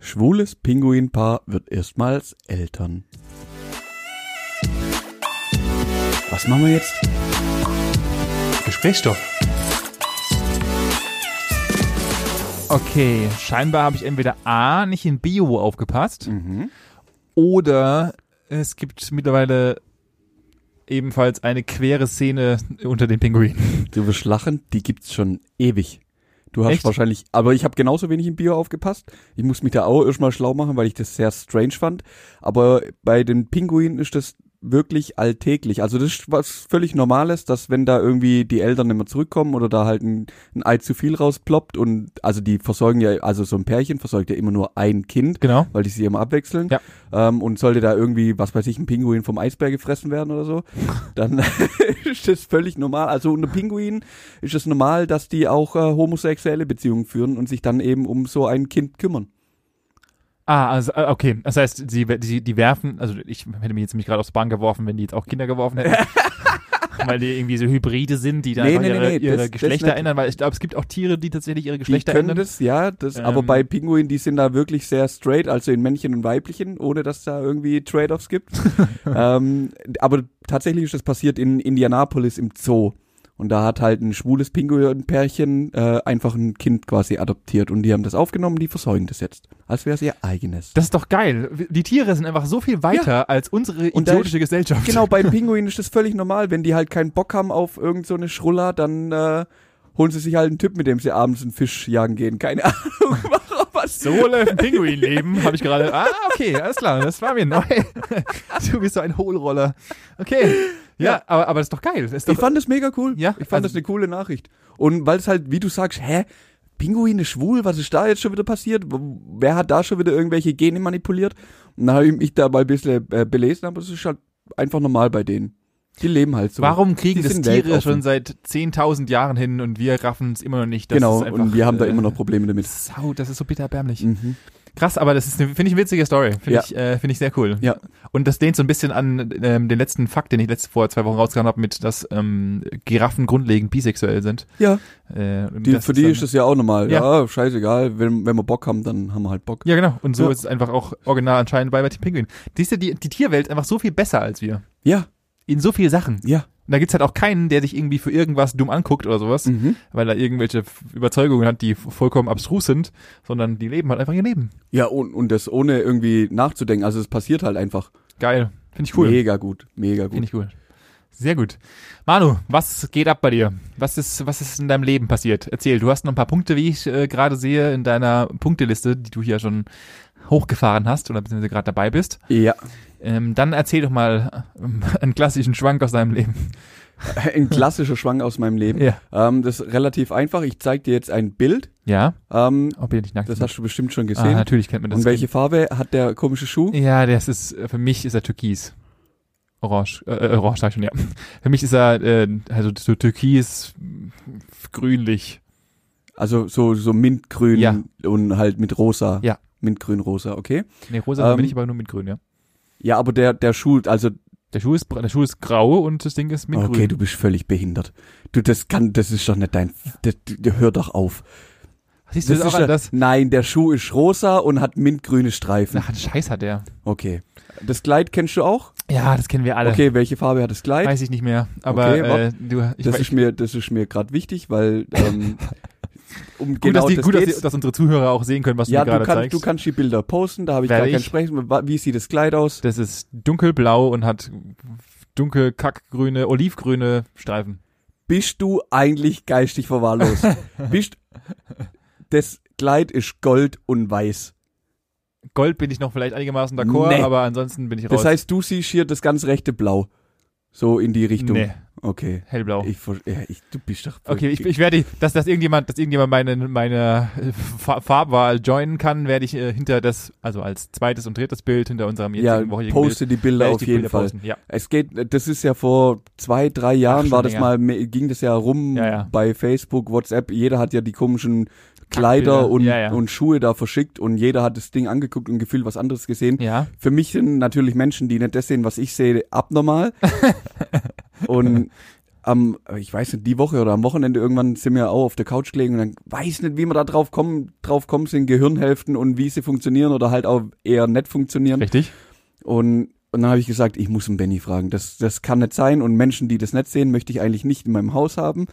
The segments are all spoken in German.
Schwules Pinguinpaar wird erstmals Eltern. Was machen wir jetzt? Gesprächsstoff. Okay, scheinbar habe ich entweder A, nicht in Bio aufgepasst, Mhm. oder es gibt mittlerweile ebenfalls eine quere Szene unter den Pinguinen. Du wirst lachen, die gibt's schon ewig. Du hast Echt? wahrscheinlich, aber ich habe genauso wenig im Bio aufgepasst. Ich muss mich da auch erstmal schlau machen, weil ich das sehr strange fand. Aber bei den Pinguinen ist das wirklich alltäglich. Also das ist was völlig Normales, dass wenn da irgendwie die Eltern mehr zurückkommen oder da halt ein, ein Ei zu viel rausploppt und also die versorgen ja, also so ein Pärchen versorgt ja immer nur ein Kind, Genau. weil die sich immer abwechseln. Ja. Ähm, und sollte da irgendwie, was weiß ich, ein Pinguin vom Eisbär gefressen werden oder so, dann ist das völlig normal. Also unter Pinguinen ist es normal, dass die auch äh, homosexuelle Beziehungen führen und sich dann eben um so ein Kind kümmern. Ah, also, äh, okay. Das heißt, sie, die, die werfen, also ich hätte mich jetzt nämlich gerade aufs Bahn geworfen, wenn die jetzt auch Kinder geworfen hätten. weil die irgendwie so Hybride sind, die dann Nee, nee, ihre, nee, ihre das- das Geschlechter nicht. ändern, weil ich glaube, es gibt auch Tiere, die tatsächlich ihre Die Geschlechter können ändern. das, ja, das, aber Ähm. bei Pinguinen, die sind da wirklich sehr straight, also in Männchen und Weiblichen, ohne dass da irgendwie Trade-offs gibt. ähm, aber tatsächlich ist das passiert in Indianapolis im Zoo. Und da hat halt ein schwules Pinguinpärchen äh, einfach ein Kind quasi adoptiert und die haben das aufgenommen, die versorgen das jetzt, als wäre es ihr eigenes. Das ist doch geil. Die Tiere sind einfach so viel weiter als unsere Und da idiotische Gesellschaft. Genau, bei Pinguinen ist das völlig normal. Wenn die halt keinen Bock haben auf irgend so eine Schruller, dann äh, holen sie sich halt einen Typ, mit dem sie abends einen Fisch jagen gehen. Keine Ahnung, was. So läuft ein Pinguinleben, habe ich gerade. Ah, okay, alles klar, das war mir neu. Du bist so ein Hohlroller. Okay. Ja, aber, aber das ist doch geil. Das ist doch, Ich fand das mega cool. Ja, ich fand also- das eine coole Nachricht. Und weil es halt, wie du sagst, hä, Pinguine schwul, was ist da jetzt schon wieder passiert? Wer hat da schon wieder irgendwelche Gene manipuliert? Und dann habe ich mich da mal ein bisschen äh, belesen, aber es ist halt einfach normal bei denen. Die leben halt so. warum kriegen Die das Tiere schon seit 10.000 Jahren hin und wir raffen es immer noch nicht? Das genau, einfach, und wir haben da äh, immer noch Probleme damit. Sau, das ist so bitterbärmlich. Mhm. Krass, aber das ist, eine- finde ich, eine witzige Story. Finde Ja. ich, äh, finde ich sehr cool. Ja. Und das lehnt so ein bisschen an ähm, den letzten Fakt, den ich letzte vor zwei Wochen rausgehauen habe, mit, dass ähm, Giraffen grundlegend bisexuell sind. Ja, Äh, die, für die dann- ist das ja auch normal. Ja. Ja, scheißegal. Wenn, wenn wir Bock haben, dann haben wir halt Bock. Ja, genau. Und so Ja. ist es einfach auch original anscheinend bei, bei den Pinguinen. Siehst du, die, die Tierwelt ist einfach so viel besser als wir. Ja, In so vielen Sachen. ja. Und da gibt's halt auch keinen, der sich irgendwie für irgendwas dumm anguckt oder sowas, Mhm. weil er irgendwelche Überzeugungen hat, die vollkommen abstrus sind, sondern die leben halt einfach ihr Leben. Ja, und, und das ohne irgendwie nachzudenken. Also es passiert halt einfach. Geil. Finde ich cool. Mega gut, mega gut. Finde ich cool. Sehr gut. Manu, was geht ab bei dir? Was ist, was ist in deinem Leben passiert? Erzähl, du hast noch ein paar Punkte, wie ich äh, gerade sehe, in deiner Punkteliste, die du hier schon hochgefahren hast oder beziehungsweise gerade dabei bist. Ja, Ähm, dann erzähl doch mal ähm, einen klassischen Schwank aus deinem Leben. ein klassischer Schwang aus meinem Leben. Ja. Ähm, das ist relativ einfach. Ich zeig dir jetzt ein Bild. Ja? Ähm, Ob ihr nicht nackt das hast du bestimmt schon ah, gesehen. natürlich kennt man das. und welche Farbe hat der komische Schuh? Ja, das ist, äh, für mich ist er türkis. Orange, äh, äh, orange sag ich schon, ja. Für mich ist er, äh, also so türkis, grünlich. Also so, so mintgrün Ja. und halt mit rosa. Ja. Mintgrün, rosa, okay. Nee, rosa Ähm, bin ich aber nur mit grün, ja. Ja, aber der, der Schuh, also, Der Schuh ist, der Schuh ist grau und das Ding ist mit okay, grün. du bist völlig behindert. Du, das kann, das ist doch nicht dein, das, du, hör doch auf. Siehst du das, ist auch das? Nein, der Schuh ist rosa und hat mintgrüne Streifen. Ach, Scheiß hat der. Okay. Das Kleid kennst du auch? Ja, das kennen wir alle. Okay, welche Farbe hat das Kleid? Weiß ich nicht mehr. Aber Okay, äh, du, ich das weiß, ist mir, das ist mir gerade wichtig, weil ähm, um gut, genau dass, die, das gut dass, die, dass unsere Zuhörer auch sehen können, was ja, du gerade zeigst. du kannst die Bilder posten, da habe ich Werde gar kein ich. Sprechen. Wie sieht das Kleid aus? das ist dunkelblau und hat dunkel kackgrüne, olivgrüne Streifen. Bist du eigentlich geistig verwahrlost? Bist das Kleid ist gold und weiß. Gold bin ich noch vielleicht einigermaßen d'accord, Nee. aber ansonsten bin ich raus. Das heißt, du siehst hier das ganz rechte Blau. So in die Richtung. nee, Okay. hellblau. Ich, ja, ich, du bist doch. Okay, ich, ich werde, dass, dass irgendjemand, dass irgendjemand meine, meine äh, Fa- Farbwahl joinen kann, werde ich äh, hinter das, also als zweites und drittes Bild hinter unserem ja, jetzigen wöchigen poste die Bild, Bilder werde ich auf die jeden Bilder Fall. posten. Ja. Es geht, das ist ja vor zwei, drei Jahren schon war das länger. mal, ging das ja rum Ja, ja. bei Facebook, WhatsApp. Jeder hat ja die komischen Kleider und, Ja, ja. und Schuhe da verschickt und jeder hat das Ding angeguckt und gefühlt was anderes gesehen. ja. Für mich sind natürlich Menschen, die nicht das sehen, was ich sehe, abnormal. und am, ich weiß nicht, die Woche oder am Wochenende irgendwann sind wir auch auf der Couch gelegen und dann weiß nicht, wie wir da drauf kommen, drauf kommen sind Gehirnhälften und wie sie funktionieren oder halt auch eher nicht funktionieren. Richtig? Und, und dann habe ich gesagt, ich muss einen Benny fragen. Das, das kann nicht sein und Menschen, die das nicht sehen, möchte ich eigentlich nicht in meinem Haus haben.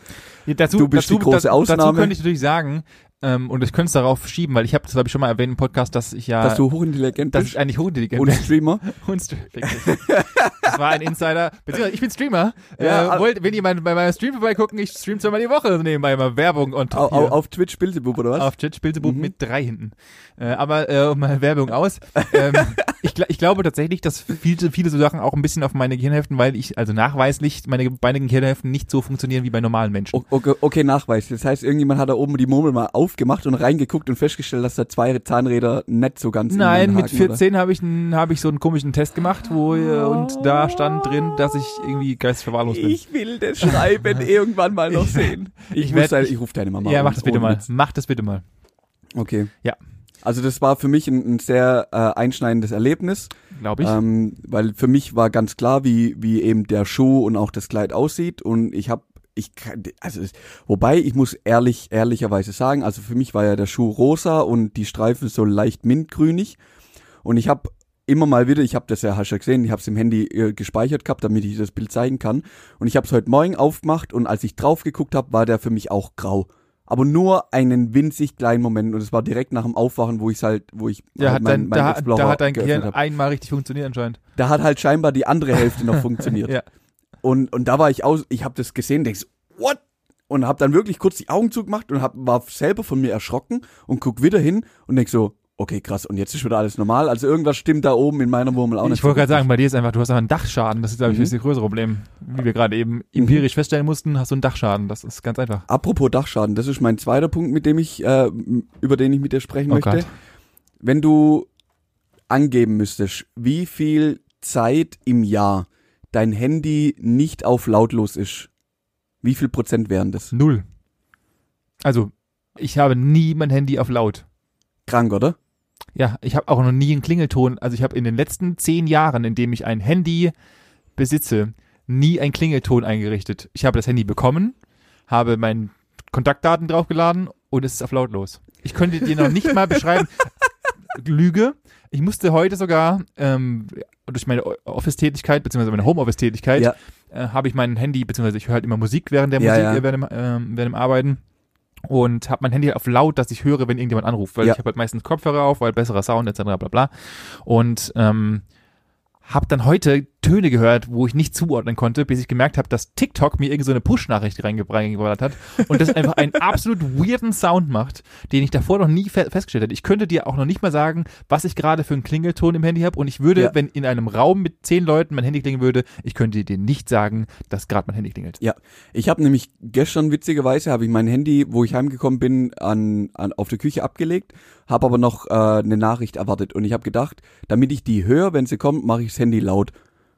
Ja, dazu, Du bist dazu, die große da- Ausnahme. Dazu könnte ich natürlich sagen, ähm, und ich könnte es darauf schieben, weil ich habe das, glaube ich, schon mal erwähnt im Podcast, dass ich ja, dass du hochintelligent dass bist ich eigentlich hochintelligent und bin. Streamer. Und St- Richtig. Das war ein Insider. Beziehungsweise ich bin Streamer. Ja, äh, wollt, wenn ihr mal bei meinem Stream vorbeigucken, ich stream zweimal die Woche nebenbei mal Werbung und Au, au, auf Twitch Bildebub oder was? auf Twitch Bilderbuch Mhm. mit drei hinten. Äh, aber äh, mal Werbung aus. ähm, ich, ich glaube tatsächlich, dass viele, viele so Sachen auch ein bisschen auf meine Gehirnhälften, weil ich also nachweislich meine beiden Gehirnhälften nicht so funktionieren wie bei normalen Menschen. Okay, okay, Nachweis. Das heißt, irgendjemand hat da oben die Murmel mal aufgemacht und reingeguckt und festgestellt, dass da zwei Zahnräder nicht so ganz Nein, mit haken, oder? 14 habe ich, hab ich so einen komischen Test gemacht, wo äh, und da stand drin, dass ich irgendwie geistverwahrlos bin. Ich will das Schreiben irgendwann mal noch sehen. Ich, ich werd- ich- ich rufe deine Mama ja, mach das bitte mal. Mach das bitte mal. Okay. Ja. Also das war für mich ein, ein sehr äh, einschneidendes Erlebnis, Glaube ich. ähm, weil für mich war ganz klar, wie wie eben der Schuh und auch das Kleid aussieht und ich habe ich kann, also wobei ich muss ehrlich ehrlicherweise sagen, also für mich war ja der Schuh rosa und die Streifen so leicht mintgrünig und ich habe immer mal wieder, ich habe das ja hast ja gesehen, ich habe es im Handy äh, gespeichert gehabt, damit ich das Bild zeigen kann und ich habe es heute Morgen aufgemacht und als ich drauf geguckt habe, war der für mich auch grau. Aber nur einen winzig kleinen Moment und es war direkt nach dem Aufwachen, wo ich halt, wo ich da, halt hat dein, da, Explorer da hat dein Gehirn hab. einmal richtig funktioniert anscheinend. Da hat halt scheinbar die andere Hälfte noch funktioniert. Ja. Und und da war ich aus, ich habe das gesehen, denk so, what? Und habe dann wirklich kurz die Augen zugemacht und hab, war selber von mir erschrocken und guck wieder hin und denk so, okay, krass, und jetzt ist wieder alles normal. Also irgendwas stimmt da oben in meiner Wurmel auch nicht. Ich wollte gerade sagen, bei dir ist einfach, du hast einfach einen Dachschaden. Das ist, glaube ich, Mhm. das größere Problem. Wie wir gerade eben empirisch feststellen mussten, hast du einen Dachschaden. Das ist ganz einfach. Apropos Dachschaden, das ist mein zweiter Punkt, mit dem ich, äh, über den ich mit dir sprechen Oh möchte. Gott. Wenn du angeben müsstest, wie viel Zeit im Jahr dein Handy nicht auf lautlos ist, wie viel Prozent wären das? Null. Also, ich habe nie mein Handy auf laut. Krank, oder? Ja, ich habe auch noch nie einen Klingelton. Also ich habe in den letzten zehn Jahren, in dem ich ein Handy besitze, nie einen Klingelton eingerichtet. Ich habe das Handy bekommen, habe meine Kontaktdaten draufgeladen und es ist auf lautlos. Ich könnte dir noch nicht mal beschreiben. Lüge. Ich musste heute sogar ähm, durch meine Office-Tätigkeit beziehungsweise meine Homeoffice-Tätigkeit Ja. äh, habe ich mein Handy beziehungsweise ich höre halt immer Musik während der Ja, Musik ja. äh, während, dem, ähm, während dem Arbeiten und habe mein Handy auf laut, dass ich höre, wenn irgendjemand anruft, weil ich habe halt meistens Kopfhörer auf, weil besserer Sound etc. bla bla und ähm, habe dann heute Töne gehört, wo ich nicht zuordnen konnte, bis ich gemerkt habe, dass TikTok mir irgendeine so eine Push-Nachricht reinge- reingeballert hat und das einfach einen absolut weirden Sound macht, den ich davor noch nie fe festgestellt hätte. Ich könnte dir auch noch nicht mal sagen, was ich gerade für einen Klingelton im Handy habe und ich würde, Ja. wenn in einem Raum mit zehn Leuten mein Handy klingeln würde, ich könnte dir nicht sagen, dass gerade mein Handy klingelt. Ja, ich habe nämlich gestern witzigerweise habe ich mein Handy, wo ich heimgekommen bin, an, an auf der Küche abgelegt, habe aber noch äh, eine Nachricht erwartet und ich habe gedacht, damit ich die höre, wenn sie kommt, mache ich das Handy laut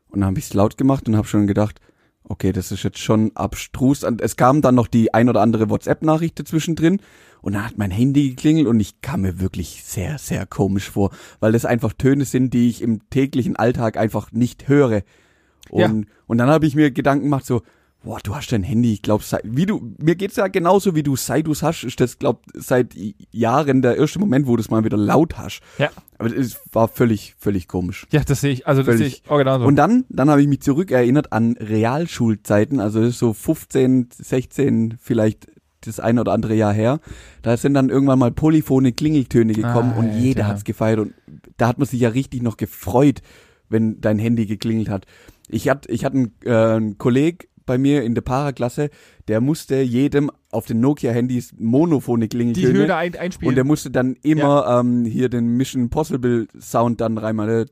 und dann habe ich es laut gemacht und habe schon gedacht, okay, das ist jetzt schon abstrus. Und es kam dann noch die ein oder andere WhatsApp-Nachricht dazwischen drin und dann hat mein Handy geklingelt und ich kam mir wirklich sehr, sehr komisch vor, weil das einfach Töne sind, die ich im täglichen Alltag einfach nicht höre. Und, Ja. und dann habe ich mir Gedanken gemacht, so, boah, du hast dein Handy, ich glaube, wie du, mir geht's ja genauso, wie du seit du's hast, ist das, glaub, seit Jahren der erste Moment, wo du es mal wieder laut hast. Ja. Aber es war völlig, völlig komisch. Ja, das sehe ich, also das sehe ich auch genauso. Und dann, dann habe ich mich zurückerinnert an Realschulzeiten, also so 15, 16, vielleicht das ein oder andere Jahr her. Da sind dann irgendwann mal polyphone Klingeltöne gekommen und Alter. jeder hat's gefeiert und da hat man sich ja richtig noch gefreut, wenn dein Handy geklingelt hat. Ich hatte ich hatte einen, äh, einen Kolleg bei mir in der Paraklasse, der musste jedem auf den Nokia-Handys monophone die Klingeltöne Höhe ein, einspielen. und der musste dann immer ähm, hier den Mission Impossible Sound dann reinmachen.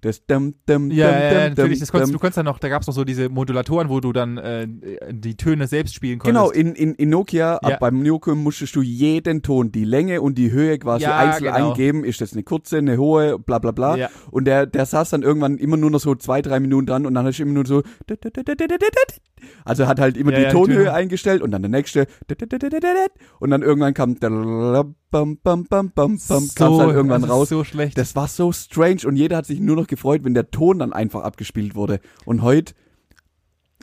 Das dum, dum, ja, dum, ja, ja, dum, natürlich. Das konntest, dum. du konntest dann noch, da gab's noch so diese Modulatoren, wo du dann äh, die Töne selbst spielen konntest. Genau, in, in, in Nokia, Ja. ab beim Nokia musstest du jeden Ton, die Länge und die Höhe quasi Ja, einzeln genau. eingeben. Ist das eine kurze, eine hohe, bla bla bla. Ja. Und der, der saß dann irgendwann immer nur noch so zwei, drei Minuten dran und dann hast du immer nur so. Also hat halt immer Ja, die ja, Tonhöhe Töne. eingestellt und dann der nächste. Und dann irgendwann kam. Bam, bam, bam, bam, bam, kam's dann irgendwann raus. so schlecht. Das war so strange und jeder hat sich nur noch gefreut, wenn der Ton dann einfach abgespielt wurde. Und heute,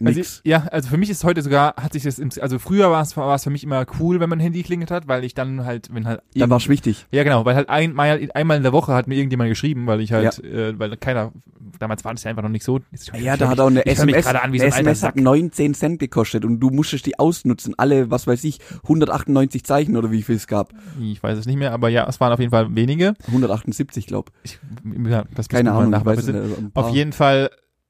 Also, nix. ja, also für mich ist heute sogar, hat sich das, im, also früher war es, war es für mich immer cool, wenn mein Handy klingelt hat, weil ich dann halt, wenn halt Dann war's wichtig. Ja, genau, weil halt einmal, einmal in der Woche hat mir irgendjemand geschrieben, weil ich halt, äh, weil keiner, damals war das ja einfach noch nicht so. Ich- Ja, ich- da hat auch eine ich SMS, an eine SMS hat Sack. 19 Cent gekostet und du musstest die ausnutzen. Alle, was weiß ich, 198 Zeichen oder wie viel es gab. Ich weiß es nicht mehr, aber ja, es waren auf jeden Fall wenige. 178, glaub. Ich, ja, das Keine Ahnung, ich weiß es ein Auf jeden Fall.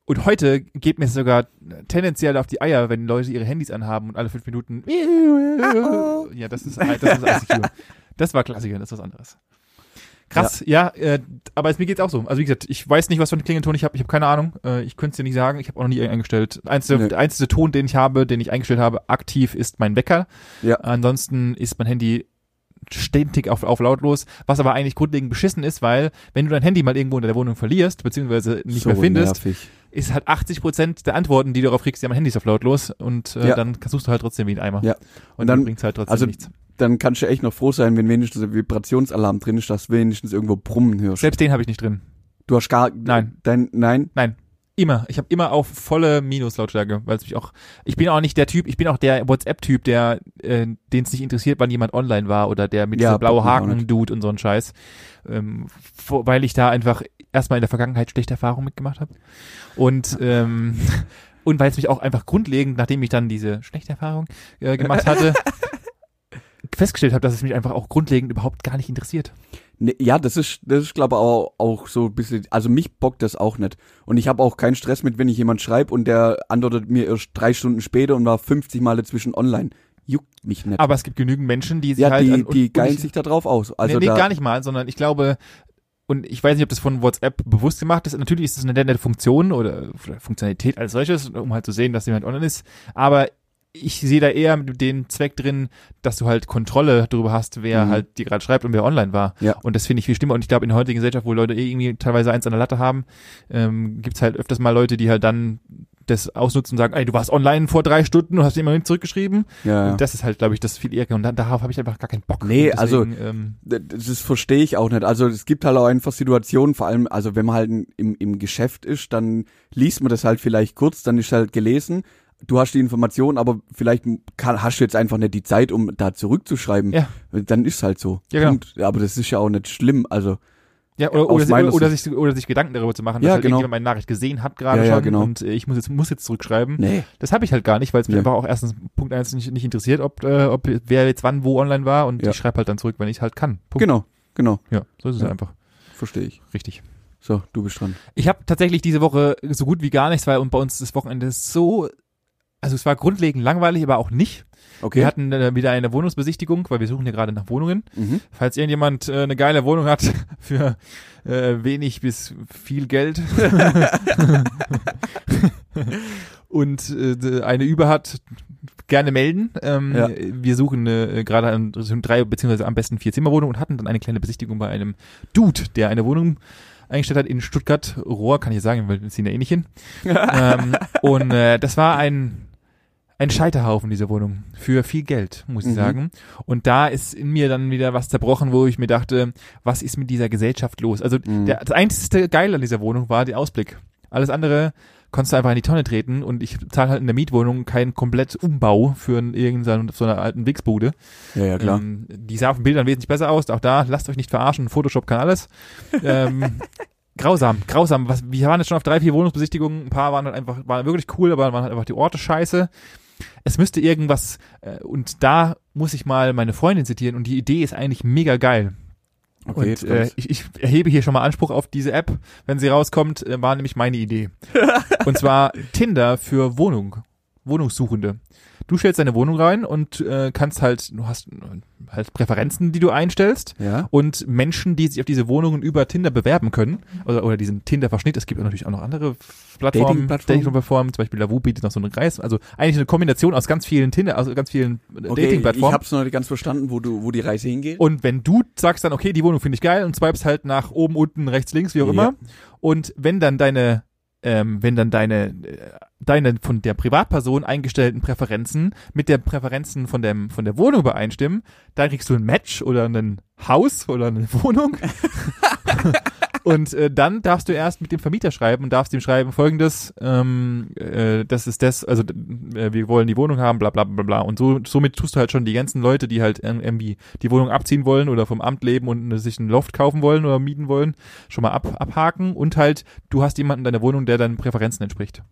Und heute geht mir es sogar tendenziell auf die Eier, wenn Leute ihre Handys anhaben und alle fünf Minuten. Ja, das ist, das ist ICQ. Das war Klassiker, das ist was anderes. Krass, ja, äh, aber es, mir geht's auch so. Also wie gesagt, ich weiß nicht, was für einen Klingelton ich habe. Ich habe keine Ahnung. Äh, ich könnte es dir nicht sagen. Ich habe auch noch nie eingestellt. Einzige, Nö. Der einzige Ton, den ich habe, den ich eingestellt habe, aktiv ist mein Wecker. Ja. Ansonsten ist mein Handy ständig auf, auf lautlos, was aber eigentlich grundlegend beschissen ist, weil wenn du dein Handy mal irgendwo in der Wohnung verlierst, beziehungsweise nicht so mehr findest, Nervig. ist halt 80 Prozent der Antworten, die du darauf kriegst, ja, mein Handy ist auf lautlos und äh, Ja. dann suchst du halt trotzdem wie ein Eimer. Ja. Und, Und dann dann- bringt's halt trotzdem also nichts. Dann kannst du echt noch froh sein, wenn wenigstens ein Vibrationsalarm drin ist, dass du wenigstens irgendwo Brummen hörst. Selbst den habe ich nicht drin. Du hast gar, Nein. dein, nein, Nein. Immer. Ich habe immer auf volle Minuslautstärke, weil es mich auch. Ich bin auch nicht der Typ, ich bin auch der WhatsApp-Typ, der, äh, den es nicht interessiert, wann jemand online war oder der mit Ja, dieser blaue bockt mich auch Haken-Dude und so ein Scheiß. Ähm, vor, weil ich da einfach erstmal in der Vergangenheit schlechte Erfahrungen mitgemacht habe. Und ähm, und weil es mich auch einfach grundlegend, nachdem ich dann diese schlechte Erfahrung äh, gemacht hatte, festgestellt habe, dass es mich einfach auch grundlegend überhaupt gar nicht interessiert. Ne, ja, das ist, das ist glaube ich auch, auch so ein bisschen, also mich bockt das auch nicht. Und ich habe auch keinen Stress mit, wenn ich jemand schreibe und der antwortet mir erst drei Stunden später und war 50 Mal dazwischen online. Juckt mich nicht. Aber es gibt genügend Menschen, die sich ja, halt die, die geilen ich- sich da drauf aus. Also nee, nee gar nicht mal, sondern ich glaube, und ich weiß nicht, ob das von WhatsApp bewusst gemacht ist. Natürlich ist es eine nette Funktion oder Funktionalität als solches, um halt zu sehen, dass jemand online ist. Aber ich sehe da eher den Zweck drin, dass du halt Kontrolle darüber hast, wer Mhm. halt dir gerade schreibt und wer online war. Ja. Und das finde ich viel schlimmer. Und ich glaube, in der heutigen Gesellschaft, wo Leute eh irgendwie teilweise eins an der Latte haben, ähm, gibt's halt öfters mal Leute, die halt dann das ausnutzen und sagen, ey, du warst online vor drei Stunden und hast immer nicht zurückgeschrieben. ja. Und das ist halt, glaube ich, das viel eher. Und dann, darauf habe ich einfach gar keinen Bock. Nee, Und also- ähm, das das verstehe ich auch nicht. Also es gibt halt auch einfach Situationen, vor allem, also wenn man halt im, im Geschäft ist, dann liest man das halt vielleicht kurz, dann ist halt gelesen. Du hast die Information, aber vielleicht kann, hast du jetzt einfach nicht die Zeit, um da zurückzuschreiben. Ja. Dann ist halt so. Ja, genau. Punkt. Aber das ist ja auch nicht schlimm. Also Ja, oder, oder, oder, oder, sich, oder sich Gedanken darüber zu machen, dass Ja, halt genau. irgendjemand meine Nachricht gesehen hat gerade Ja, ja, schon genau. und äh, ich muss jetzt, muss jetzt zurückschreiben. nee. Das habe ich halt gar nicht, weil es mich Ja. einfach auch erstens Punkt eins nicht, nicht interessiert, ob, äh, ob wer jetzt wann wo online war und Ja. ich schreibe halt dann zurück, wenn ich halt kann. Punkt. Genau, genau. Ja, so ist es Ja. einfach. Verstehe ich. Richtig. So, du bist dran. Ich habe tatsächlich diese Woche so gut wie gar nichts, weil und bei uns das Wochenende so, also es war grundlegend langweilig, aber auch nicht. Okay. Wir hatten äh, wieder eine Wohnungsbesichtigung, weil wir suchen hier gerade nach Wohnungen. mhm. Falls irgendjemand äh, eine geile Wohnung hat für äh, wenig bis viel Geld und äh, eine über hat, gerne melden. Ähm, Ja. Wir suchen äh, gerade an- sind drei beziehungsweise am besten vier Zimmerwohnungen und hatten dann eine kleine Besichtigung bei einem Dude, der eine Wohnung eingestellt hat in Stuttgart. Rohr kann ich sagen, weil wir ziehen da eh nicht hin. ähm, und äh, das war ein ein Scheiterhaufen, diese Wohnung. Für viel Geld, muss ich Mhm. sagen. Und da ist in mir dann wieder was zerbrochen, wo ich mir dachte, was ist mit dieser Gesellschaft los? Also Mhm. der, das einzige Geile an dieser Wohnung war der Ausblick. Alles andere konntest du einfach in die Tonne treten und ich zahle halt in der Mietwohnung keinen komplett Umbau für irgendeine so einer alten Wichsbude. Ja, ja, klar. Ähm, die sah auf den Bildern wesentlich besser aus. Auch da, lasst euch nicht verarschen, Photoshop kann alles. ähm, grausam, grausam. Was, wir waren jetzt schon auf drei, vier Wohnungsbesichtigungen. Ein paar waren halt einfach, waren wirklich cool, aber waren halt einfach die Orte scheiße. Es müsste irgendwas, äh, und da muss ich mal meine Freundin zitieren und die Idee ist eigentlich mega geil. okay, und äh, ich, ich erhebe hier schon mal Anspruch auf diese App. Wenn sie rauskommt, äh, war nämlich meine Idee. und zwar Tinder für Wohnung, Wohnungssuchende. Du stellst deine Wohnung rein und äh, kannst halt, du hast halt Präferenzen, die du einstellst ja. und Menschen, die sich auf diese Wohnungen über Tinder bewerben können oder, oder diesen Tinder-Verschnitt. Es gibt natürlich auch noch andere Plattformen, Dating-Plattformen? Dating-Plattformen, zum Beispiel Lavu bietet noch so einen Kreis. Also eigentlich eine Kombination aus ganz vielen Tinder, aus ganz vielen äh, Okay, ich Dating-Plattformen. hab's noch nicht ganz verstanden, wo du, wo die Reise hingeht. Und wenn du sagst dann, okay, die Wohnung finde ich geil und swipes halt nach oben, unten, rechts, links, wie auch Ja. immer. Und wenn dann deine, ähm, wenn dann deine, deine von der Privatperson eingestellten Präferenzen mit der Präferenzen von dem, von der Wohnung übereinstimmen, dann kriegst du ein Match oder ein Haus oder eine Wohnung. Und äh, dann darfst du erst mit dem Vermieter schreiben und darfst ihm schreiben folgendes, ähm, äh, das ist das, also äh, wir wollen die Wohnung haben, bla bla bla bla. Und so, somit tust du halt schon die ganzen Leute, die halt irgendwie die Wohnung abziehen wollen oder vom Amt leben und äh, sich ein Loft kaufen wollen oder mieten wollen, schon mal ab, abhaken. Und halt, du hast jemanden in deiner Wohnung, der deinen Präferenzen entspricht.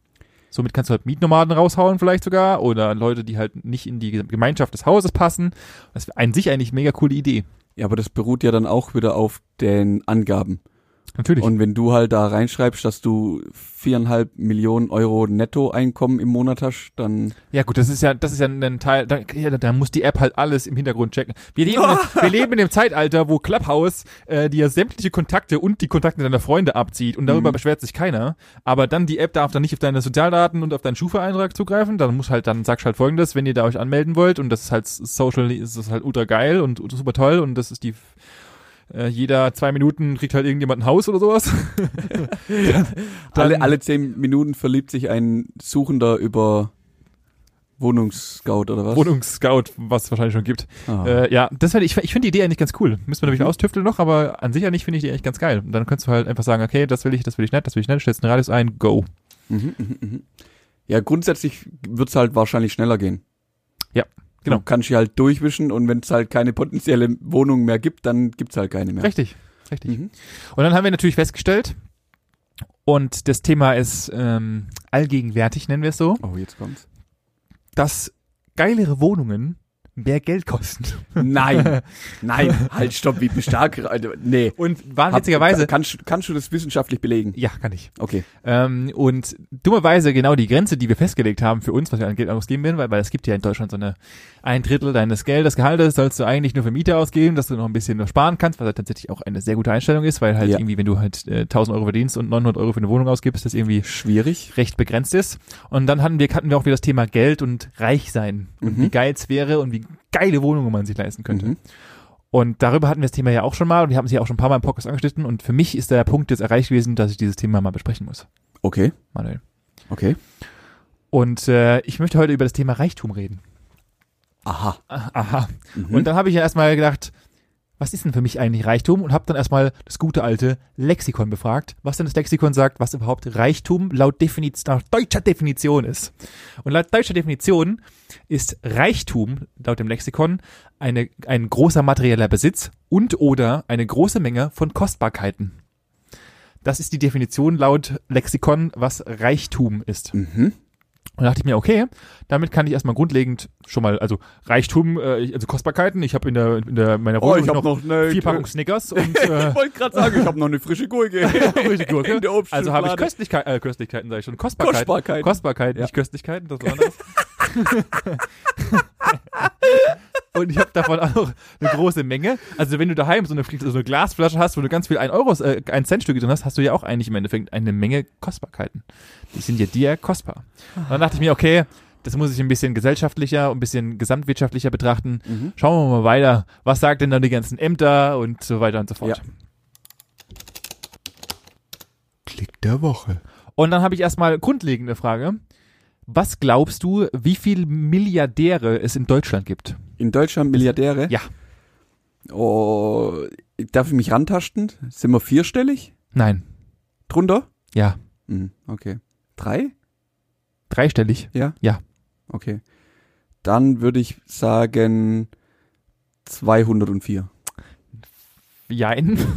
Somit kannst du halt Mietnomaden raushauen vielleicht sogar oder Leute, die halt nicht in die Gemeinschaft des Hauses passen. Das ist an sich eigentlich mega coole Idee. Ja, aber das beruht ja dann auch wieder auf den Angaben. Natürlich. Und wenn du halt da reinschreibst, dass du viereinhalb Millionen Euro Nettoeinkommen im Monat hast, dann. Ja gut, das ist ja, das ist ja ein Teil, da, ja, da muss die App halt alles im Hintergrund checken. Wir leben, wir leben in dem Zeitalter, wo Clubhouse äh, dir sämtliche Kontakte und die Kontakte deiner Freunde abzieht und darüber mhm. beschwert sich keiner. Aber dann die App darf dann nicht auf deine Sozialdaten und auf deinen Schufa-Eintrag zugreifen. Dann muss halt, dann sagst halt folgendes, wenn ihr da euch anmelden wollt und das ist halt social, ist das halt ultra geil und super toll und das ist die äh, jeder zwei Minuten kriegt halt irgendjemand ein Haus oder sowas. dann, alle, alle zehn Minuten verliebt sich ein Suchender über Wohnungsscout oder was? Wohnungsscout, was es wahrscheinlich schon gibt. Ah. Äh, ja, das finde ich, ich finde die Idee eigentlich ganz cool. Müssen wir nämlich mhm. austüfteln noch, aber an sich nicht finde ich die eigentlich ganz geil. Und dann könntest du halt einfach sagen, okay, das will ich, das will ich nicht, das will ich nicht, stellst einen Radius ein, go. Mhm, mh, mh. Ja, grundsätzlich wird's halt wahrscheinlich schneller gehen. Ja. Genau. Du kannst sie halt durchwischen und wenn es halt keine potenzielle Wohnung mehr gibt, dann gibt's halt keine mehr. Richtig, richtig. Mhm. Und dann haben wir natürlich festgestellt, und das Thema ist ähm, allgegenwärtig, nennen wir es so. Oh, jetzt kommt's. Dass geilere Wohnungen mehr Geld kosten. Nein, nein, halt, stopp, wie stark, also, nee. Und wahnwitzigerweise. Kannst, kannst du das wissenschaftlich belegen? Ja, kann ich. Okay. Ähm, und dummerweise genau die Grenze, die wir festgelegt haben für uns, was wir an Geld ausgeben werden, weil, weil es gibt ja in Deutschland so eine ein Drittel deines Geldes, Gehaltes sollst du eigentlich nur für Miete ausgeben, dass du noch ein bisschen noch sparen kannst, was halt tatsächlich auch eine sehr gute Einstellung ist, weil halt ja. irgendwie, wenn du halt äh, 1000 Euro verdienst und 900 Euro für eine Wohnung ausgibst, das irgendwie schwierig, recht begrenzt ist. Und dann hatten wir, hatten wir auch wieder das Thema Geld und reich sein und mhm. wie geil es wäre und wie geile Wohnungen man sich leisten könnte. Mhm. Und darüber hatten wir das Thema ja auch schon mal und wir haben es ja auch schon ein paar Mal im Podcast angeschnitten und für mich ist der Punkt jetzt erreicht gewesen, dass ich dieses Thema mal besprechen muss. Okay. Manuel. Okay. Und äh, ich möchte heute über das Thema Reichtum reden. Aha. Aha. Mhm. Und dann habe ich ja erstmal gedacht, was ist denn für mich eigentlich Reichtum? Und habe dann erstmal das gute alte Lexikon befragt, was denn das Lexikon sagt, was überhaupt Reichtum laut, Definiz laut deutscher Definition ist. Und laut deutscher Definition ist Reichtum laut dem Lexikon eine, ein großer materieller Besitz und oder eine große Menge von Kostbarkeiten. Das ist die Definition laut Lexikon, was Reichtum ist. Mhm. Und da dachte ich mir, okay, damit kann ich erstmal grundlegend schon mal, also Reichtum, äh, also Kostbarkeiten. Ich habe in der, in der meiner Wohnung oh, ich hab noch, noch vier Packungen Snickers und äh, ich wollte gerade sagen, ich habe noch eine frische Gurke. frische Gurke. also habe ich Köstlichkeiten, äh, Köstlichkeiten sage ich schon, Kostbarkeiten. Kostbarkeiten, Kostbarkeiten ja. nicht Köstlichkeiten, das war anders. Und ich habe davon auch noch eine große Menge. Also wenn du daheim so eine, so eine Glasflasche hast, wo du ganz viel 1 Euro, äh, 1 Cent Stücke drin hast, hast du ja auch eigentlich im Endeffekt eine Menge Kostbarkeiten. Die sind ja dir kostbar. Und dann dachte ich mir, okay, das muss ich ein bisschen gesellschaftlicher, ein bisschen gesamtwirtschaftlicher betrachten. Mhm. Schauen wir mal weiter. Was sagt denn dann die ganzen Ämter und so weiter und so fort. Ja. Klick der Woche. Und dann habe ich erstmal grundlegende Frage. Was glaubst du, wie viele Milliardäre es in Deutschland gibt? In Deutschland Milliardäre? Ja. Oh, darf ich mich rantasten? Sind wir vierstellig? Nein. Drunter? Ja. Hm, okay. Drei? Dreistellig? Ja? Ja. Okay. Dann würde ich sagen 204. Jein.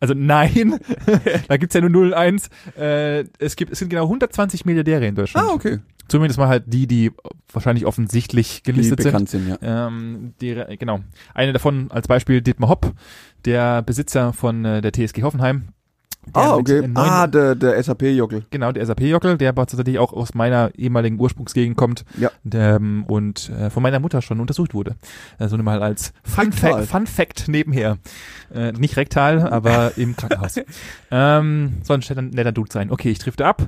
Also nein. da gibt's ja nur 0 1. Äh, es gibt, es sind genau 120 Milliardäre in Deutschland. Ah, okay. Zumindest mal halt die, die wahrscheinlich offensichtlich gelistet die bekannt sind. sind ja. ähm, die, genau. Eine davon als Beispiel Dietmar Hopp, der Besitzer von äh, der TSG Hoffenheim, ah, okay. Ah, der, der SAP-Jockel. Genau, der SAP-Jockel, der tatsächlich auch aus meiner ehemaligen Ursprungsgegend kommt. Ja. Der, ähm, und äh, von meiner Mutter schon untersucht wurde. Also nur mal als Fun, Fact, Fun Fact nebenher. Äh, nicht rektal, aber im Krankenhaus. ähm, soll ein netter, netter Dude sein. Okay, ich drifte ab.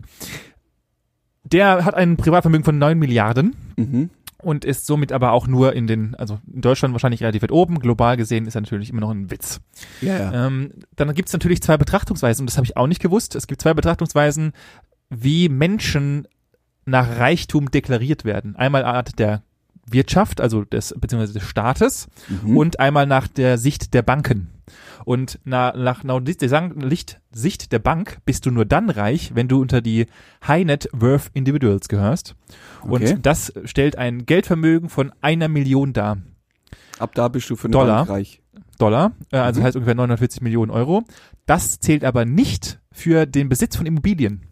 Der hat ein Privatvermögen von neun Milliarden. Mhm und ist somit aber auch nur in den, also in Deutschland wahrscheinlich relativ weit oben. Global gesehen ist er natürlich immer noch ein Witz. Ja, ja. Ähm, dann gibt es natürlich zwei Betrachtungsweisen und das habe ich auch nicht gewusst. Es gibt zwei Betrachtungsweisen, wie Menschen nach Reichtum deklariert werden. Einmal Art der Wirtschaft, also des beziehungsweise des Staates Mhm. und einmal nach der Sicht der Banken. Und na, nach, nach der Licht, Sicht der Bank bist du nur dann reich, wenn du unter die High Net Worth Individuals gehörst. Okay. Und das stellt ein Geldvermögen von einer Million dar. Ab da bist du für eine Dollar. Bank reich. Dollar, äh, also Mhm. heißt ungefähr 940 Millionen Euro. Das zählt aber nicht für den Besitz von Immobilien.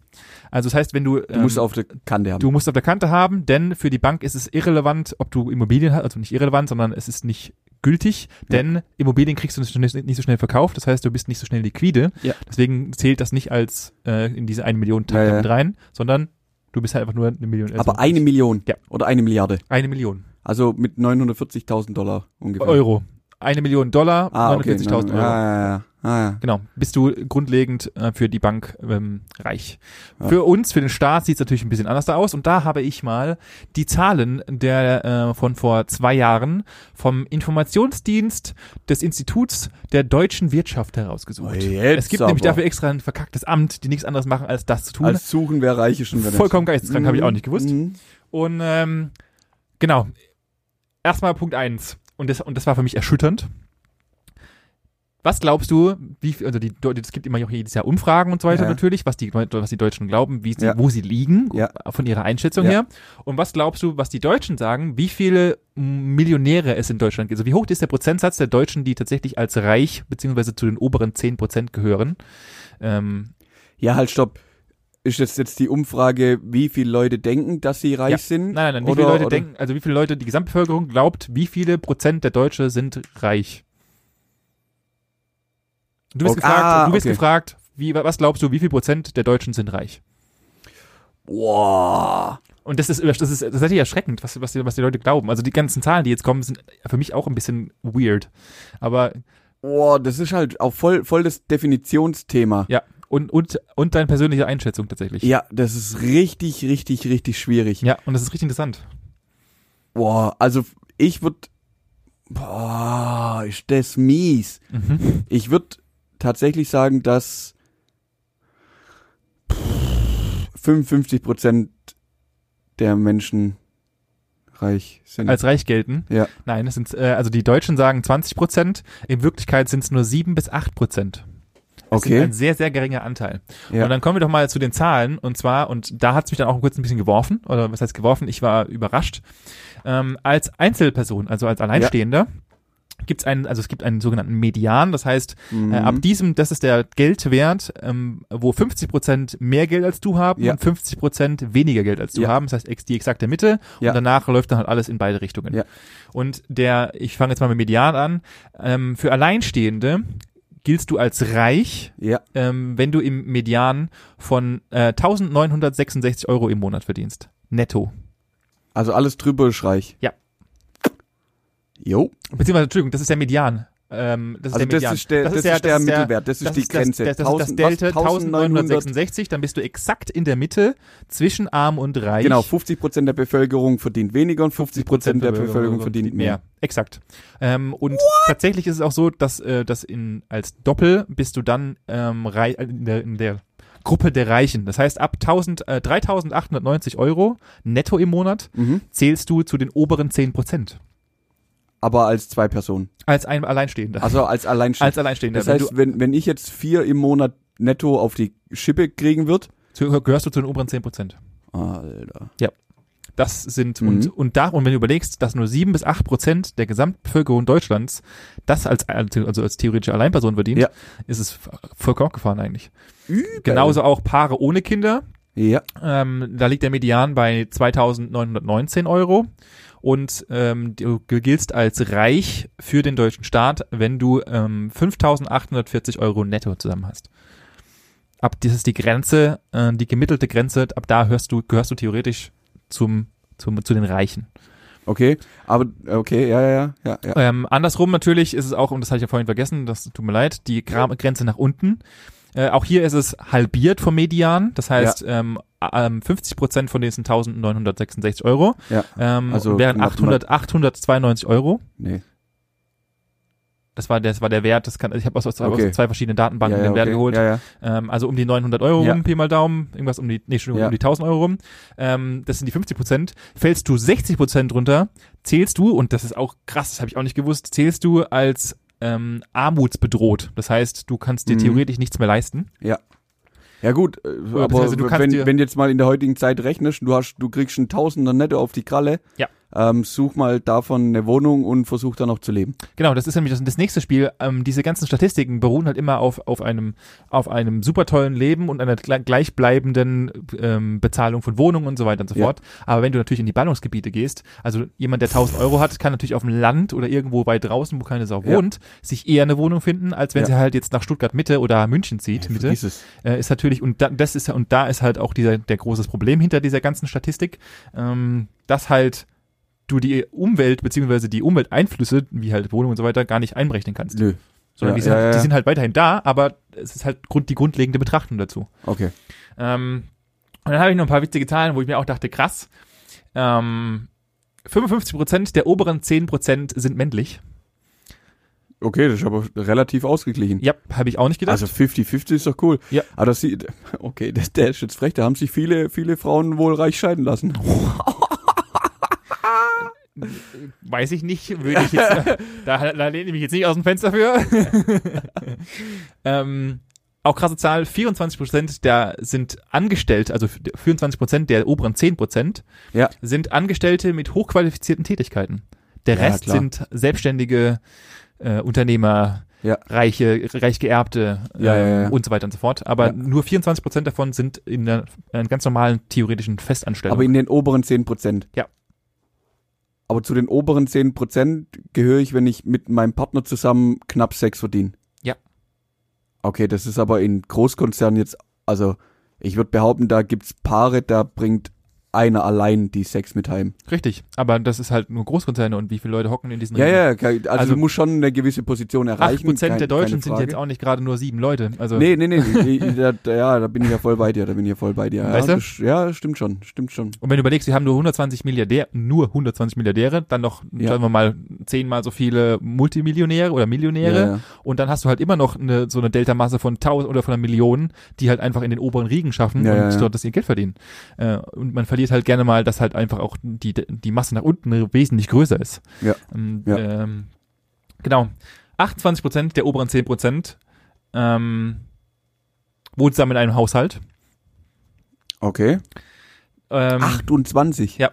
Also das heißt, wenn du Du musst ähm, auf der Kante haben. Du musst auf der Kante haben, denn für die Bank ist es irrelevant, ob du Immobilien hast, also nicht irrelevant, sondern es ist nicht gültig, denn Immobilien kriegst du nicht so schnell- verkauft, das heißt, du bist nicht so schnell liquide. Ja. Deswegen zählt das nicht als äh, in diese eine Million Tag Ja, ja. mit rein, sondern du bist halt einfach nur eine Million. also Aber eine Million. Ja. Oder eine Milliarde. eine Million Also mit 940.000 Dollar ungefähr. Euro. Eine Million Dollar, Ah, okay. 49.000 Euro. Ja, ja, ja. Ah, ja. Genau, bist du grundlegend äh, für die Bank ähm, reich. Ja. Für uns, für den Staat sieht es natürlich ein bisschen anders da aus. Und da habe ich mal die Zahlen der äh, von vor zwei Jahren vom Informationsdienst des Instituts der deutschen Wirtschaft herausgesucht. Oh, es gibt aber. nämlich dafür extra ein verkacktes Amt, die nichts anderes machen, als das zu tun. Als suchen wer reich ist schon. Vollkommen geisteskrank, habe ich auch nicht gewusst. Mhm. Und ähm, genau, erstmal Punkt eins Und das, und das war für mich erschütternd. Was glaubst du, wie also die, es gibt immer auch jedes Jahr Umfragen und so weiter Ja. natürlich, was die, was die Deutschen glauben, wie sie, Ja. wo sie liegen, Ja. von ihrer Einschätzung her. Und was glaubst du, was die Deutschen sagen, wie viele Millionäre es in Deutschland gibt? Also wie hoch ist der Prozentsatz der Deutschen, die tatsächlich als reich, beziehungsweise zu den oberen 10 Prozent gehören? Ähm, Ja, halt, stopp. Ist das jetzt die Umfrage, wie viele Leute denken, dass sie reich Ja. sind? nein, nein, nein, wie Oder- viele Leute oder- denken, also wie viele Leute, die Gesamtbevölkerung glaubt, wie viele Prozent der Deutsche sind reich? Du bist Okay, gefragt, ah, du bist okay. gefragt, wie, was glaubst du, wie viel Prozent der Deutschen sind reich? Boah. Und das ist, das ist tatsächlich erschreckend, was, was, die, was die Leute glauben. Also die ganzen Zahlen, die jetzt kommen, sind für mich auch ein bisschen weird. Aber Boah, das ist halt auch voll, voll das Definitionsthema. ja, und, und, und deine persönliche Einschätzung tatsächlich. Ja, das ist richtig, richtig, richtig schwierig. Ja, und das ist richtig interessant. Boah, also ich würde, boah, ist das mies. Mhm. Ich würde tatsächlich sagen, dass 55 Prozent der Menschen reich sind. Als reich gelten. ja. Nein, es sind, äh, also die Deutschen sagen 20 Prozent, in Wirklichkeit sind es nur 7 bis 8 Prozent. Das ist Okay. ein sehr, sehr geringer Anteil. Ja. Und dann kommen wir doch mal zu den Zahlen. Und zwar, und da hat es mich dann auch kurz ein bisschen geworfen, oder was heißt geworfen, ich war überrascht. Ähm, als Einzelperson, also als Alleinstehender, gibt's einen, also es gibt einen sogenannten Median, das heißt, Mhm. äh, ab diesem, das ist der Geldwert, ähm, wo 50 Prozent mehr Geld als du haben Ja. und 50 Prozent weniger Geld als du Ja. haben, das heißt ex- die exakte Mitte Ja. und danach läuft dann halt alles in beide Richtungen. Ja. Und der, ich fange jetzt mal mit Median an, ähm, für Alleinstehende giltst du als reich, ja. ähm, wenn du im Median von äh, 1966 Euro im Monat verdienst. Netto. Also alles drüber ist reich. Ja. Jo. Beziehungsweise, Entschuldigung, das ist der Median. Ähm, das ist Also der das ist der, das ist der, Mittelwert, das ist das die ist das, Grenze. Das, das, ist das 1000 Delta was? 1966, dann bist du exakt in der Mitte zwischen arm und reich. Genau, 50 Prozent der Bevölkerung verdient weniger und 50 Prozent der Bevölkerung verdient mehr. Exakt. Ähm, und tatsächlich ist es auch so, dass, äh, dass in, als Doppel bist du dann ähm, rei in, der, in der Gruppe der Reichen. Das heißt, ab 1000, äh, 3.890 Euro netto im Monat Mhm. zählst du zu den oberen 10 Prozent. Aber als zwei Personen. Als ein Alleinstehender. Also als Alleinstehender. als Alleinstehender. das heißt, wenn, wenn ich jetzt vier im Monat netto auf die Schippe kriegen zu, gehörst du zu den oberen 10 Prozent. Alter. Das sind, Mhm. und, und da, und wenn du überlegst, dass nur sieben bis acht Prozent der Gesamtbevölkerung Deutschlands das als, also als theoretische Alleinperson verdient, Ja. ist es vollkommen gefahren eigentlich. Genauso auch Paare ohne Kinder. Ja. Ähm, da liegt der Median bei 2.919 Euro. Und ähm, du giltst als reich für den deutschen Staat, wenn du ähm, 5.840 Euro netto zusammen hast. Ab das ist die Grenze, äh, die gemittelte Grenze, ab da hörst du, gehörst du theoretisch zum, zum, zu den Reichen. Okay. Aber, okay, ja, ja, ja, ja. Ähm, andersrum natürlich ist es auch, und das hatte ich ja vorhin vergessen, das tut mir leid, die Grenze nach unten. Äh, auch hier ist es halbiert vom Median, das heißt ähm, a- ähm, 50 Prozent von diesen 1966 Euro ja. ähm, Also wären knapp 800, 892 Euro. Nee. Das war, das war der Wert, das kann, ich habe aus, aus, Okay. aus zwei verschiedenen Datenbanken ja, ja, den Wert okay. geholt. Ja, ja. Ähm, also um die 900 Euro Ja. rum, Pi mal Daumen, irgendwas um die, nee, Entschuldigung, Ja. um die 1000 Euro rum. Ähm, das sind die 50 Prozent. Fällst du 60 Prozent runter, zählst du, und das ist auch krass, das habe ich auch nicht gewusst, zählst du als ähm, armutsbedroht. Das heißt, du kannst dir Mhm. theoretisch nichts mehr leisten. Ja gut, äh, aber kannst wenn, wenn du jetzt mal in der heutigen Zeit rechnest, du hast, du kriegst einen Tausender netto auf die Kralle, Ja. Ähm, such mal davon eine Wohnung und versuch dann noch zu leben. Genau, das ist nämlich das, das nächste Spiel. Ähm, diese ganzen Statistiken beruhen halt immer auf, auf einem, auf einem super tollen Leben und einer gle- gleichbleibenden ähm, Bezahlung von Wohnungen und so weiter und so Ja. fort. Aber wenn du natürlich in die Ballungsgebiete gehst, also jemand, der 1000 Euro hat, kann natürlich auf dem Land oder irgendwo weit draußen, wo keine Sau Ja. wohnt, sich eher eine Wohnung finden, als wenn Ja. sie halt jetzt nach Stuttgart Mitte oder München zieht. Mitte äh, ist natürlich und da, das ist und da ist halt auch dieser der großes Problem hinter dieser ganzen Statistik, ähm, dass halt du die Umwelt beziehungsweise die Umwelteinflüsse wie halt Wohnung und so weiter gar nicht einberechnen kannst, Nö. sondern Ja, die, sind, ja, ja. die sind halt weiterhin da, aber es ist halt Grund, die grundlegende Betrachtung dazu. Okay. Ähm, und dann habe ich noch ein paar witzige Zahlen, wo ich mir auch dachte, krass. Ähm, 55% der oberen 10% sind männlich. Okay, das ist aber relativ ausgeglichen. Ja, habe ich auch nicht gedacht. Also 50-50 ist doch cool. Ja. Aber das sieht, okay, das, der ist jetzt frech, da haben sich viele, viele Frauen wohl reich scheiden lassen. Weiß ich nicht, würde ich jetzt, da, da lehne ich mich jetzt nicht aus dem Fenster für. ähm, auch krasse Zahl, 24% der sind angestellt, also 24% der oberen 10% Ja. sind Angestellte mit hochqualifizierten Tätigkeiten. Der Ja, Rest klar. sind selbstständige äh, Unternehmer, Ja. reiche, reich geerbte äh, Ja, ja, ja. und so weiter und so fort. Aber Ja. nur 24% davon sind in einer, einer ganz normalen theoretischen Festanstellung. Aber in den oberen 10 Prozent. Ja. Aber zu den oberen 10 Prozent gehöre ich, wenn ich mit meinem Partner zusammen knapp sechs verdiene. Ja. Okay, das ist aber in Großkonzernen jetzt, also ich würde behaupten, da gibt's Paare, da bringt einer allein die sechs mit heim. Richtig, aber das ist halt nur Großkonzerne und wie viele Leute hocken in diesen Ja, Riesen- ja, also, Also du musst schon eine gewisse Position erreichen. 8% kein- der Deutschen sind jetzt auch nicht gerade nur sieben Leute. Also Nee, nee, nee, da, ja, da bin ich ja voll bei dir, da bin ich ja voll bei dir. Ja, Weißt du? das, ja, stimmt schon, stimmt schon. und wenn du überlegst, wir haben nur 120 Milliardäre, nur 120 Milliardäre, dann noch, Ja. sagen wir mal, zehnmal so viele Multimillionäre oder Millionäre Ja, ja. und dann hast du halt immer noch eine, so eine Delta-Masse von 1000 oder von einer Million, die halt einfach in den oberen Riegen schaffen Ja, und ja, ja. dort das ihr Geld verdienen. Äh, und man verliert halt gerne mal, dass halt einfach auch die, die Masse nach unten wesentlich größer ist. Ja. Ähm, Ja. Ähm, genau. 28 Prozent der oberen 10 Prozent ähm, wohnt zusammen in einem Haushalt. Okay. Ähm, 28. Ja.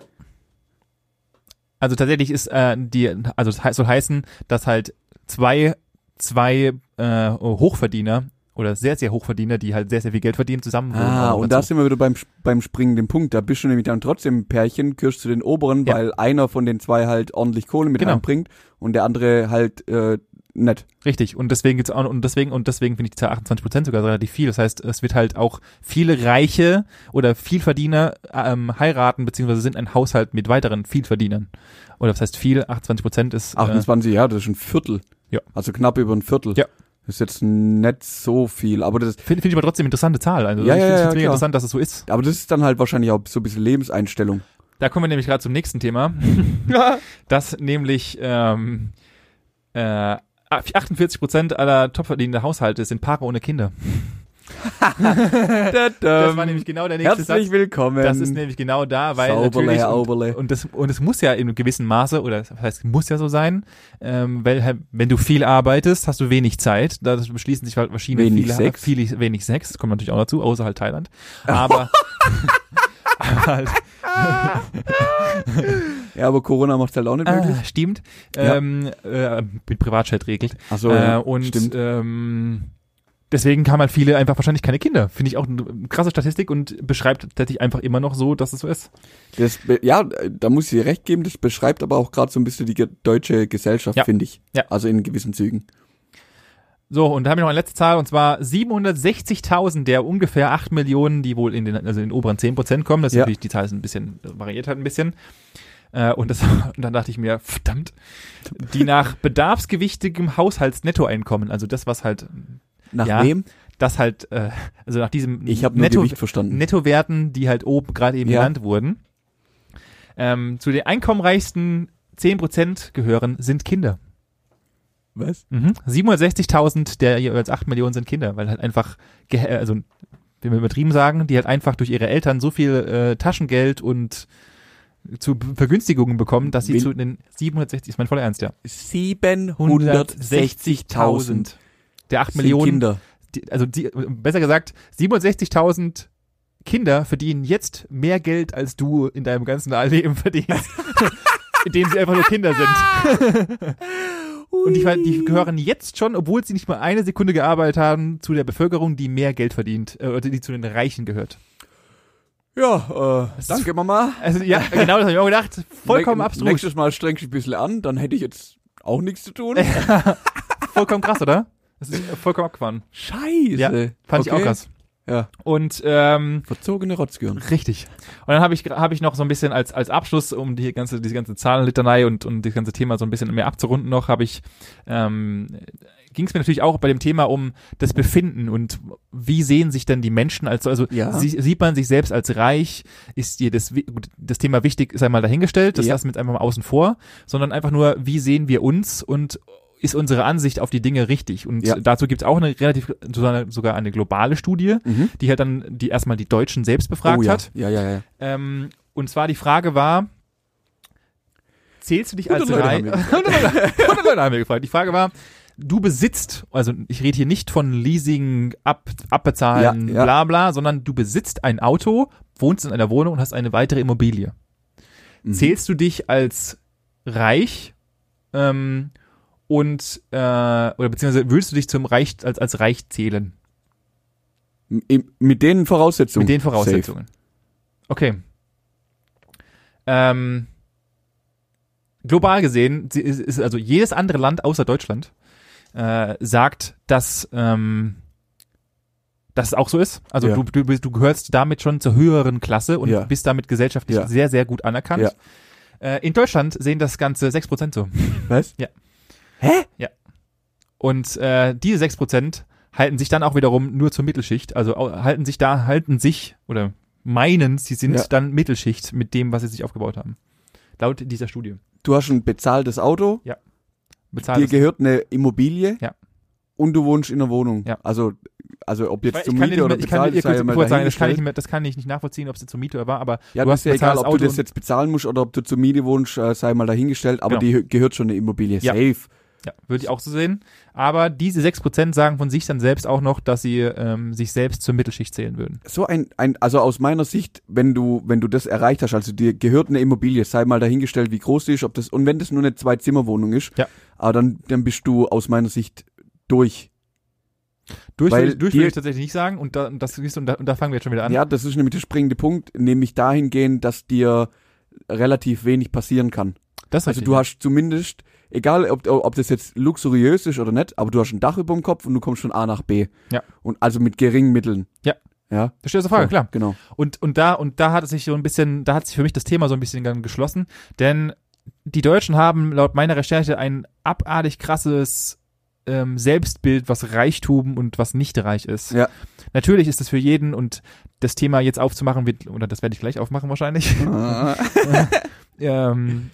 Also tatsächlich ist äh, die, also hei- soll heißen, dass halt zwei, zwei äh, Hochverdiener oder sehr, sehr Hochverdiener, die halt sehr, sehr viel Geld verdienen, zusammen wohnen. Ah, und da sind wir wieder beim, beim springenden Punkt. Da bist du nämlich dann trotzdem ein Pärchen, gehörst zu den oberen, Ja. weil einer von den zwei halt ordentlich Kohle mit Genau. einbringt und der andere halt äh, nett. Richtig. Und deswegen gibt's auch, und deswegen, und deswegen finde ich die Zahl 28 Prozent sogar relativ viel. Das heißt, es wird halt auch viele Reiche oder Vielverdiener ähm, heiraten, beziehungsweise sind ein Haushalt mit weiteren Vielverdienern. Oder was heißt viel? 28 Prozent ist, äh, 28, ja, das ist ein Viertel. Ja. Also knapp über ein Viertel. Ja. Das ist jetzt nicht so viel, aber das, finde find ich aber trotzdem interessante Zahl. Also Ja, ich ja, finde es ja, mega klar. interessant, dass es so ist. aber das ist dann halt wahrscheinlich auch so ein bisschen Lebenseinstellung. Da kommen wir nämlich gerade zum nächsten Thema. das nämlich ähm, äh, 48 Prozent aller topverdienenden Haushalte sind Paare ohne Kinder. Das war nämlich genau der nächste Herzlich Satz. willkommen. Das ist nämlich genau da, weil Sauberle, natürlich und, und das und es muss ja in einem gewissen Maße oder das heißt muss ja so sein, ähm, weil wenn du viel arbeitest, hast du wenig Zeit. Da beschließen sich halt verschiedene Wenig viele, Sex. viele wenig Sex. Das kommt natürlich auch dazu, außer halt Thailand. Aber, aber halt, ja, aber Corona macht halt auch nicht möglich. Ah, stimmt. Ja. Ähm, äh, mit Privatchat regelt. Ach so, äh, und stimmt. ähm, deswegen haben halt viele einfach wahrscheinlich keine Kinder. Finde ich auch eine krasse Statistik und beschreibt tatsächlich einfach immer noch so, dass es so ist. Das, ja, da muss ich dir recht geben, das beschreibt aber auch gerade so ein bisschen die deutsche Gesellschaft, Ja. finde ich. Ja. Also in gewissen Zügen. So, und da habe ich noch eine letzte Zahl, und zwar 760.000 der ungefähr 8 Millionen, die wohl in den, also in den oberen 10 Prozent kommen. Das ist Ja. natürlich, die Zahl ist ein bisschen, variiert halt ein bisschen. Äh, und, das, und dann dachte ich mir, verdammt, die nach bedarfsgewichtigem Haushaltsnettoeinkommen, also das, was halt, Nach Ja. wem? das halt, äh, also nach diesem Ich habe Netto, Gewicht verstanden. Nettowerten, die halt oben gerade eben Ja. genannt wurden, ähm, zu den einkommenreichsten 10 Prozent gehören, sind Kinder. Was? Mhm. 760.000 der jeweils 8 Millionen sind Kinder, weil halt einfach, also wenn wir übertrieben sagen, die halt einfach durch ihre Eltern so viel äh, Taschengeld und zu Vergünstigungen bekommen, dass sie Wen- zu den 760, ist mein voller Ernst, ja. 760.000 Der 8 sind Millionen, Kinder. die, also die, besser gesagt, 67.000 Kinder verdienen jetzt mehr Geld, als du in deinem ganzen Leben verdienst, indem sie einfach nur Kinder sind. Und die, die gehören jetzt schon, obwohl sie nicht mal eine Sekunde gearbeitet haben, zu der Bevölkerung, die mehr Geld verdient, äh, oder die zu den Reichen gehört. Ja, äh, danke Mama. Also ja, genau das habe ich auch gedacht. Vollkommen abstrus. Nächstes Mal streng dich ein bisschen an, dann hätte ich jetzt auch nichts zu tun. Vollkommen krass, oder? Das ist vollkommen abgefahren. Scheiße. Ja, Fand ich auch Okay. krass. Ja, Und ähm, verzogene Rotzgirn. Richtig. Und dann habe ich, hab ich noch so ein bisschen als, als Abschluss, um die ganze, diese ganze Zahlenlitanei und, und das ganze Thema so ein bisschen mehr abzurunden noch, habe ich, ähm, ging es mir natürlich auch bei dem Thema um das Befinden und wie sehen sich denn die Menschen als, also Ja. sie, sieht man sich selbst als reich, ist dir das, das Thema wichtig, ist einmal dahingestellt, das Ja. lassen wir jetzt einfach mal außen vor, sondern einfach nur, wie sehen wir uns und ist unsere Ansicht auf die Dinge richtig? Und Ja. dazu gibt es auch eine relativ, sogar eine globale Studie, Mhm. die halt dann, die erstmal die Deutschen selbst befragt oh, ja. hat. Ja, ja, ja. Ähm, und zwar die Frage war, zählst du dich als 100 Leute reich? haben 100 Leute 100 Leute haben wir gefragt. Die Frage war, du besitzt, also ich rede hier nicht von Leasing, ab, abbezahlen, Ja, ja. bla bla, sondern du besitzt ein Auto, wohnst in einer Wohnung und hast eine weitere Immobilie. Mhm. Zählst du dich als reich ähm, und äh, oder beziehungsweise würdest du dich zum Reich als als reich zählen M- Mit den Voraussetzungen. mit den Voraussetzungen? Okay. Ähm, global gesehen ist, ist also jedes andere Land außer Deutschland äh, sagt, dass ähm, dass es auch so ist. Also Ja. du, du, bist- du gehörst damit schon zur höheren Klasse und Ja. bist damit gesellschaftlich Ja. sehr, sehr gut anerkannt. Ja. Äh, in Deutschland sehen das Ganze 6% so. Safe. Was? Und äh, diese 6% halten sich dann auch wiederum nur zur Mittelschicht. Also halten sich da, halten sich oder meinen, sie sind Ja. dann Mittelschicht mit dem, was sie sich aufgebaut haben. Laut dieser Studie. Du hast ein bezahltes Auto, Bezahlt dir es- gehört eine Immobilie Ja. und du wohnst in einer Wohnung. Ja. Also, also ob jetzt zur kann, Miete oder ich kann, bezahlt, ich, sei ja kurz, sagen, das kann, ich nicht mehr, das kann ich nicht nachvollziehen, ob es zur Miete war, aber Ja, du das hast ja egal, bezahltes ob du Auto das und- jetzt bezahlen musst oder ob du zur Miete wohnst, äh, sei mal dahingestellt, aber Genau. die gehört schon eine Immobilie. Ja. Safe. Ja, würde ich auch so sehen. Aber diese 6% sagen von sich dann selbst auch noch, dass sie ähm, sich selbst zur Mittelschicht zählen würden. So ein, ein, also aus meiner Sicht, wenn du, wenn du das erreicht hast, also dir gehört eine Immobilie, sei mal dahingestellt, wie groß die ist, ob das, und wenn das nur eine Zwei-Zimmer-Wohnung ist, Ja. aber dann, dann bist du aus meiner Sicht durch. Durch, Weil würde ich- durch würde ich tatsächlich nicht sagen und da, und das und da, und da fangen wir jetzt schon wieder an. Ja, das ist nämlich der springende Punkt, nämlich dahingehend, dass dir relativ wenig passieren kann. das Also richtig. du hast zumindest, egal ob, ob das jetzt luxuriös ist oder nicht, aber du hast ein Dach über dem Kopf und du kommst von A nach B. Ja. Und also mit geringen Mitteln. Ja. Ja. Das steht zur Frage, So, klar. Genau. Und, und da, und da hat es sich so ein bisschen, da hat sich für mich das Thema so ein bisschen dann geschlossen, denn die Deutschen haben laut meiner Recherche ein abartig krasses ähm, Selbstbild, was Reichtum und was nicht reich ist. Ja. Natürlich ist das für jeden und das Thema jetzt aufzumachen wird, oder das werde ich gleich aufmachen wahrscheinlich. ähm,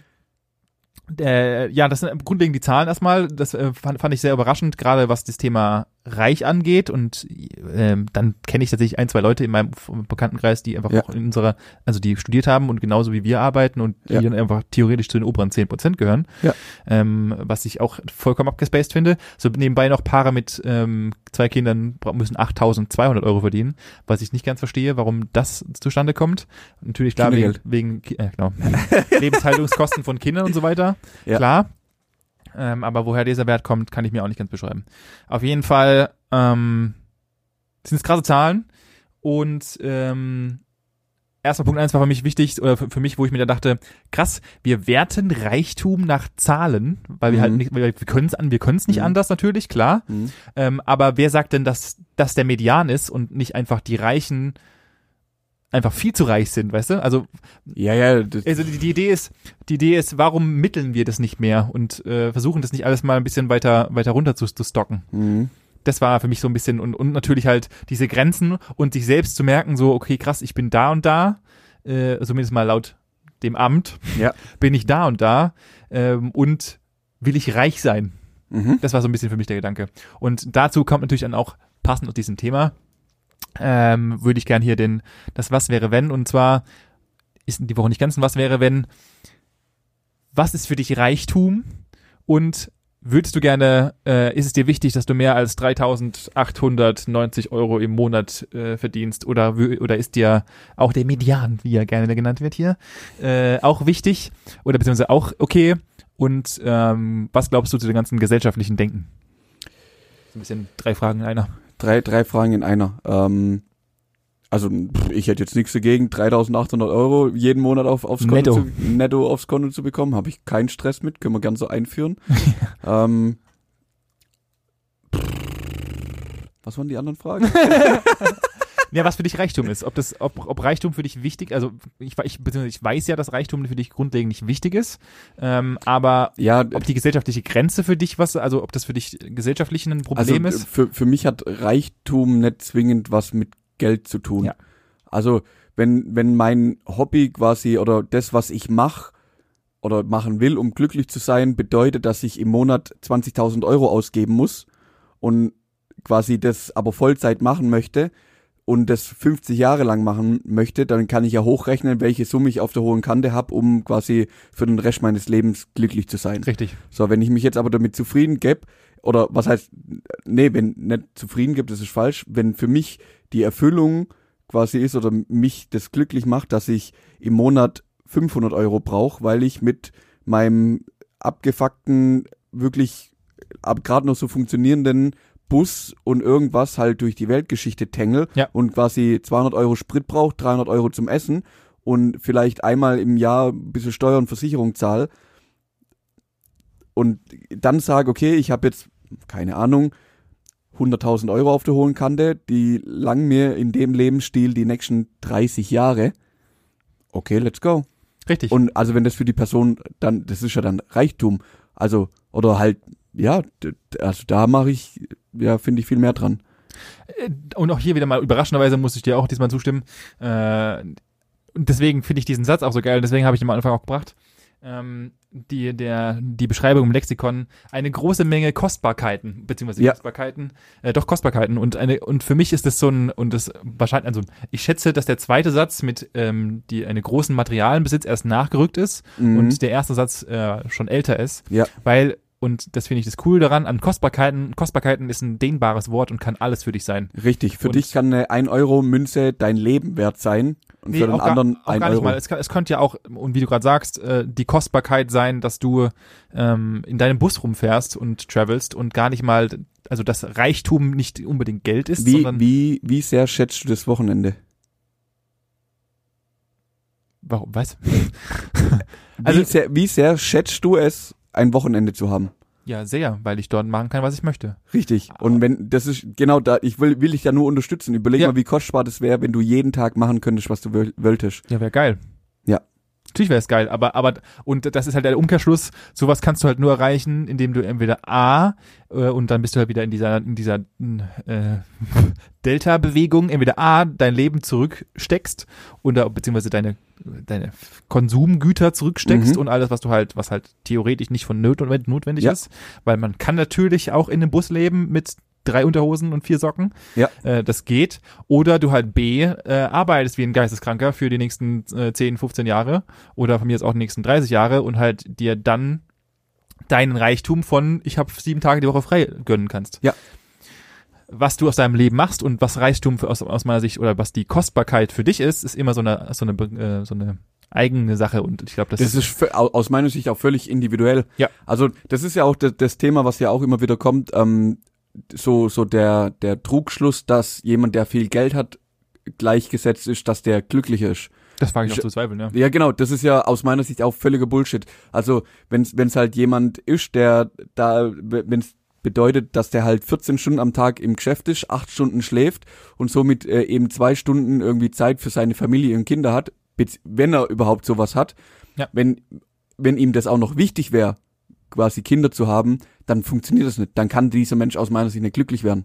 äh, ja, das sind grundlegend die Zahlen erstmal. Das äh, fand, fand ich sehr überraschend, gerade was das Thema Reich angeht. Und ähm, dann kenne ich tatsächlich ein, zwei Leute in meinem Bekanntenkreis, die einfach Ja. auch in unserer, also die studiert haben und genauso wie wir arbeiten und die Ja. dann einfach theoretisch zu den oberen 10 Prozent gehören. Ja. Ähm, was ich auch vollkommen abgespaced finde. So nebenbei noch Paare mit ähm, zwei Kindern müssen 8.200 Euro verdienen, was ich nicht ganz verstehe, warum das zustande kommt. Natürlich klar wegen, wegen äh, genau, Lebenshaltungskosten von Kindern und so weiter. Ja. Klar. Ähm, aber woher dieser Wert kommt, kann ich mir auch nicht ganz beschreiben. Auf jeden Fall ähm, sind es krasse Zahlen und ähm, erster Punkt eins war für mich wichtig, oder für, für mich, wo ich mir da dachte, krass, wir werten Reichtum nach Zahlen, weil wir Mhm. halt nicht, weil wir können es an, wir können es nicht Mhm. anders natürlich, klar. Mhm. Ähm, aber wer sagt denn, dass das der Median ist und nicht einfach die Reichen einfach viel zu reich sind, weißt du? Also Ja, ja, also die, die Idee ist, die Idee ist, warum mitteln wir das nicht mehr und äh, versuchen das nicht alles mal ein bisschen weiter weiter runter zu, zu stocken. mhm. Das war für mich so ein bisschen und, und natürlich halt diese Grenzen und sich selbst zu merken, so okay krass, ich bin da und da, äh, zumindest mal laut dem Amt, Ja. bin ich da und da ähm, und will ich reich sein. Mhm. Das war so ein bisschen für mich der Gedanke. Und dazu kommt natürlich dann auch passend aus diesem Thema, ähm, würde ich gern hier den, das Was wäre wenn, und zwar ist die Woche nicht ganz ein Was wäre wenn, was ist für dich Reichtum? Und würdest du gerne, äh, ist es dir wichtig, dass du mehr als 3.890 Euro im Monat äh, verdienst? Oder, oder ist dir auch der Median, wie er gerne genannt wird hier, äh, auch wichtig? Oder beziehungsweise auch okay? Und ähm, was glaubst du zu dem ganzen gesellschaftlichen Denken? So ein bisschen drei Fragen in einer. Drei, drei Fragen in einer. Ähm, also ich hätte jetzt nichts dagegen, 3.800 Euro jeden Monat auf, aufs Konto Netto. Zu, netto aufs Konto zu bekommen, habe ich keinen Stress mit, können wir gern so einführen. ähm, was waren die anderen Fragen? Ja, was für dich Reichtum ist. Ob das, ob, ob Reichtum für dich wichtig, also ich, ich, ich weiß ja, dass Reichtum für dich grundlegend nicht wichtig ist, ähm, aber ja, ob die gesellschaftliche Grenze für dich was, also ob das für dich gesellschaftlich ein Problem also, ist. Für, für mich hat Reichtum nicht zwingend was mit Geld zu tun. Ja. Also wenn, wenn mein Hobby quasi oder das, was ich mache oder machen will, um glücklich zu sein, bedeutet, dass ich im Monat 20.000 Euro ausgeben muss und quasi das aber Vollzeit machen möchte und das 50 Jahre lang machen möchte, dann kann ich ja hochrechnen, welche Summe ich auf der hohen Kante habe, um quasi für den Rest meines Lebens glücklich zu sein. Richtig. So, wenn ich mich jetzt aber damit zufrieden gebe, oder was heißt, nee, wenn nicht zufrieden gibt, das ist falsch, wenn für mich die Erfüllung quasi ist oder mich das glücklich macht, dass ich im Monat 500 Euro brauche, weil ich mit meinem abgefuckten, wirklich ab gerade noch so funktionierenden Bus und irgendwas halt durch die Weltgeschichte tängel Ja. und quasi 200 Euro Sprit braucht, 300 Euro zum Essen und vielleicht einmal im Jahr ein bisschen Steuer und Versicherung zahle und dann sage, okay, ich habe jetzt, keine Ahnung, 100.000 Euro auf der hohen Kante, die lang mir in dem Lebensstil die nächsten 30 Jahre. Okay, let's go. Richtig. Und also wenn das für die Person dann, das ist ja dann Reichtum. Also, oder halt, ja, also da mache ich, ja, finde ich viel mehr dran. Äh, und auch hier wieder mal überraschenderweise muss ich dir auch diesmal zustimmen. Äh, und deswegen finde ich diesen Satz auch so geil, deswegen habe ich ihn am Anfang auch gebracht. Ähm, die, der, die Beschreibung im Lexikon, eine große Menge Kostbarkeiten, beziehungsweise Ja. Kostbarkeiten, äh, doch Kostbarkeiten und eine, und für mich ist das so ein, und das wahrscheinlich, also ich schätze, dass der zweite Satz mit ähm, die eine großen Materialenbesitz erst nachgerückt ist Mhm. und der erste Satz äh, schon älter ist, Ja. weil und das finde ich das cool daran, an Kostbarkeiten, Kostbarkeiten ist ein dehnbares Wort und kann alles für dich sein. Richtig, für Und- dich kann eine 1 Euro Münze dein Leben wert sein und für den anderen gar, auch ein gar nicht Euro. mal. Es, kann, es könnte ja auch, und wie du gerade sagst, äh, die Kostbarkeit sein, dass du ähm, in deinem Bus rumfährst und travelst und gar nicht mal, also dass Reichtum nicht unbedingt Geld ist, Wie, sondern wie, wie sehr schätzt du das Wochenende? warum, was? Also, Also- wie, sehr, wie sehr schätzt du es, ein Wochenende zu haben? Ja, sehr, weil ich dort machen kann, was ich möchte. Richtig. Und wenn, das ist genau da, ich will, will dich da nur unterstützen. Überleg Ja. mal, wie kostbar das wäre, wenn du jeden Tag machen könntest, was du wolltest. Ja, wäre geil. Natürlich wäre es geil, aber, aber, und das ist halt der Umkehrschluss, sowas kannst du halt nur erreichen, indem du entweder A, äh, und dann bist du halt wieder in dieser, in dieser äh, Delta-Bewegung, entweder A, dein Leben zurücksteckst oder beziehungsweise deine, deine Konsumgüter zurücksteckst Mhm. und alles, was du halt, was halt theoretisch nicht von notwendig, notwendig Ja. ist. Weil man kann natürlich auch in einem Bus leben mit drei Unterhosen und vier Socken. Ja. Äh, das geht. Oder du halt B, äh, arbeitest wie ein Geisteskranker für die nächsten äh, 10, 15 Jahre oder von mir jetzt auch die nächsten 30 Jahre und halt dir dann deinen Reichtum von ich habe sieben Tage die Woche frei gönnen kannst. Ja. Was du aus deinem Leben machst und was Reichtum für, aus, aus meiner Sicht oder was die Kostbarkeit für dich ist, ist immer so eine so eine äh, so eine eigene Sache und ich glaube, das, Das ist au- aus meiner Sicht auch völlig individuell. Ja. Also das ist ja auch das, das Thema, was ja auch immer wieder kommt, ähm, so, so der, der Trugschluss, dass jemand, der viel Geld hat, gleichgesetzt ist, dass der glücklich ist. das wage ich auch zu zweifeln, ja. Ja, genau, das ist ja aus meiner Sicht auch völliger Bullshit. Also, wenn es halt jemand ist, der da, wenn es bedeutet, dass der halt 14 Stunden am Tag im Geschäft ist, acht Stunden schläft und somit äh, eben zwei Stunden irgendwie Zeit für seine Familie und Kinder hat, wenn er überhaupt sowas hat, Ja. wenn, wenn ihm das auch noch wichtig wäre, quasi Kinder zu haben, dann funktioniert das nicht. Dann kann dieser Mensch aus meiner Sicht nicht glücklich werden.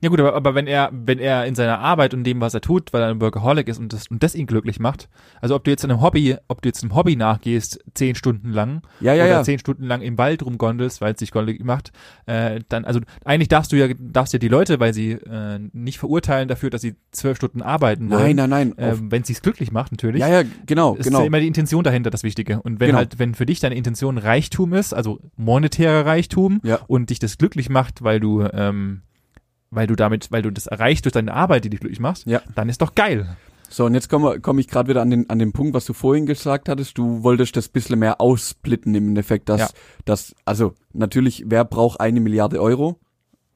Ja gut, aber, aber wenn er, wenn er in seiner Arbeit und dem, was er tut, weil er ein Workaholic ist und das, und das ihn glücklich macht, also ob du jetzt einem Hobby, ob du jetzt einem Hobby nachgehst, zehn Stunden lang, Ja, ja, oder ja. zehn Stunden lang im Wald rumgondelst, weil es dich glücklich macht, äh, dann, also eigentlich darfst du ja, darfst ja die Leute, weil sie äh, nicht verurteilen dafür, dass sie zwölf Stunden arbeiten wollen. Nein, nein, nein. Ähm, wenn es sich glücklich macht, natürlich. ja, ja, genau, Es ist genau. ja immer die Intention dahinter das Wichtige. Und wenn Genau. halt, wenn für dich deine Intention Reichtum ist, also monetärer Reichtum, Ja. und dich das glücklich macht, weil du, ähm, weil du damit, weil du das erreichst durch deine Arbeit, die dich glücklich macht, Ja. dann ist doch geil. So, und jetzt komme komm ich gerade wieder an den, an den Punkt, was du vorhin gesagt hattest. Du wolltest das bisschen mehr aussplitten im Endeffekt, dass, Ja. dass also natürlich, wer braucht eine Milliarde Euro?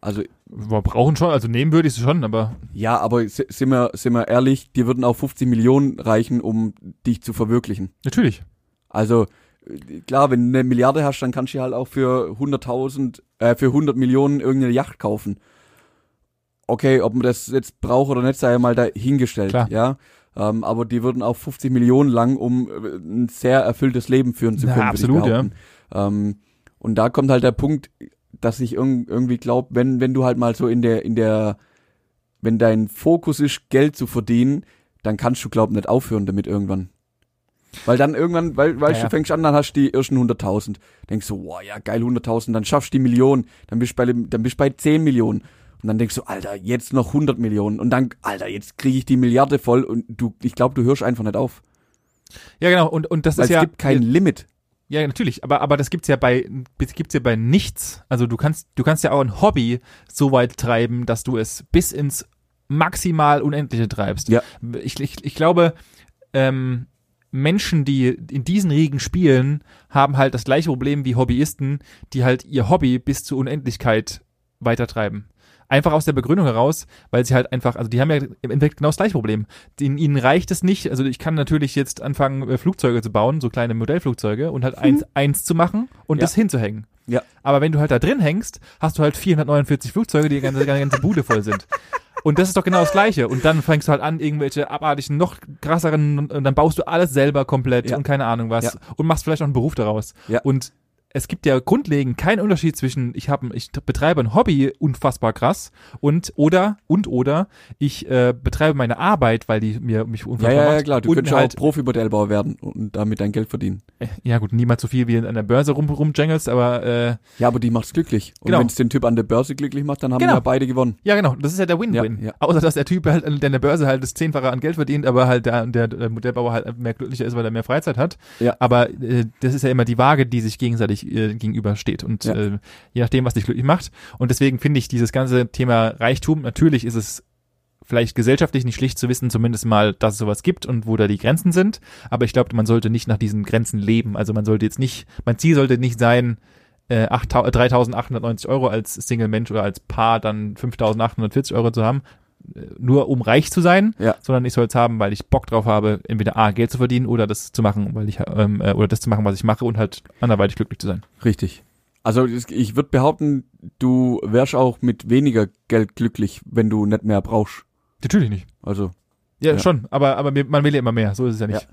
Also Wir brauchen schon, also nehmen würde ich es schon, aber ja, aber si- sind wir, sind wir ehrlich, dir würden auch 50 Millionen reichen, um dich zu verwirklichen. natürlich. Also klar, wenn du eine Milliarde hast, dann kannst du halt auch für 100.000, äh, für 100 Millionen irgendeine Yacht kaufen. Okay, ob man das jetzt braucht oder nicht, sei ja mal dahingestellt, Klar. ja. Ähm, aber die würden auch 50 Millionen lang, um äh, ein sehr erfülltes Leben führen zu können. absolut, würde ich behaupten. Ähm, und da kommt halt der Punkt, dass ich irg irgendwie glaube, wenn, wenn du halt mal so in der, in der, wenn dein Fokus ist, Geld zu verdienen, dann kannst du, glaub nicht aufhören damit irgendwann. Weil dann irgendwann, weil, weil Ja, ja. du fängst an, dann hast du die ersten 100.000. Denkst du, wow, ja, geil, 100.000, dann schaffst du die Million, dann bist du bei, dann bist du bei 10 Millionen. Und dann denkst du, Alter, jetzt noch 100 Millionen. Und dann, Alter, jetzt kriege ich die Milliarde voll und du, ich glaube, du hörst einfach nicht auf. Ja, genau. Und, und das Weil ist es ja. gibt kein Limit. Ja, natürlich, aber, aber das gibt's ja bei, gibt's ja bei nichts. Also du kannst, du kannst ja auch ein Hobby so weit treiben, dass du es bis ins maximal Unendliche treibst. Ja. Ich, ich, ich glaube, ähm, Menschen, die in diesen Riegen spielen, haben halt das gleiche Problem wie Hobbyisten, die halt ihr Hobby bis zur Unendlichkeit weitertreiben. Einfach aus der Begründung heraus, weil sie halt einfach, also die haben ja im Endeffekt genau das gleiche Problem. Den, ihnen reicht es nicht, also ich kann natürlich jetzt anfangen, äh, Flugzeuge zu bauen, so kleine Modellflugzeuge und halt eins, eins zu machen und. Ja. das hinzuhängen. Ja. Aber wenn du halt da drin hängst, hast du halt 449 Flugzeuge, die die ganze, die ganze Bude voll sind. Und das ist doch genau das Gleiche. Und dann fängst du halt an, irgendwelche abartigen, noch krasseren, und, und dann baust du alles selber komplett Ja. und keine Ahnung was. Ja. Und machst vielleicht auch einen Beruf daraus. Ja. Und es gibt ja grundlegend keinen Unterschied zwischen, ich habe, ich betreibe ein Hobby unfassbar krass und oder und oder ich äh, betreibe meine Arbeit, weil die mir mich Ja, unfassbar ja, ja, macht. klar. Du und könntest halt, auch Profi-Modellbauer werden und damit dein Geld verdienen. ja gut, niemals so viel wie an der Börse rum, rumjangelst, aber äh, Ja, aber die macht's glücklich. Und Genau. wenn es den Typ an der Börse glücklich macht, dann haben Genau. ja beide gewonnen. Ja, genau. Das ist ja der Win-Win. Ja, ja. Außer, dass der Typ halt, der an der Börse halt das Zehnfache an Geld verdient, aber halt der, der, der Modellbauer halt mehr glücklicher ist, weil er mehr Freizeit hat. Ja. Aber äh, das ist ja immer die Waage, die sich gegenseitig äh, gegenübersteht. Und Ja. äh, je nachdem, was dich glücklich macht. Und deswegen finde ich dieses ganze Thema Reichtum, natürlich ist es vielleicht gesellschaftlich nicht schlicht zu wissen, zumindest mal, dass es sowas gibt und wo da die Grenzen sind. Aber ich glaube, man sollte nicht nach diesen Grenzen leben. Also man sollte jetzt nicht, mein Ziel sollte nicht sein, äh, 8.000 3.890 Euro als Single-Mensch oder als Paar dann 5.840 Euro zu haben, äh, nur um reich zu sein, Ja. sondern ich soll es haben, weil ich Bock drauf habe, entweder A, Geld zu verdienen oder das zu machen, weil ich, ähm, äh, oder das zu machen, was ich mache und halt anderweitig glücklich zu sein. Richtig. Also ich würde behaupten, du wärst auch mit weniger Geld glücklich, wenn du nicht mehr brauchst. Natürlich nicht. Also Ja, Ja. schon, aber, aber man will ja immer mehr, so ist es ja nicht.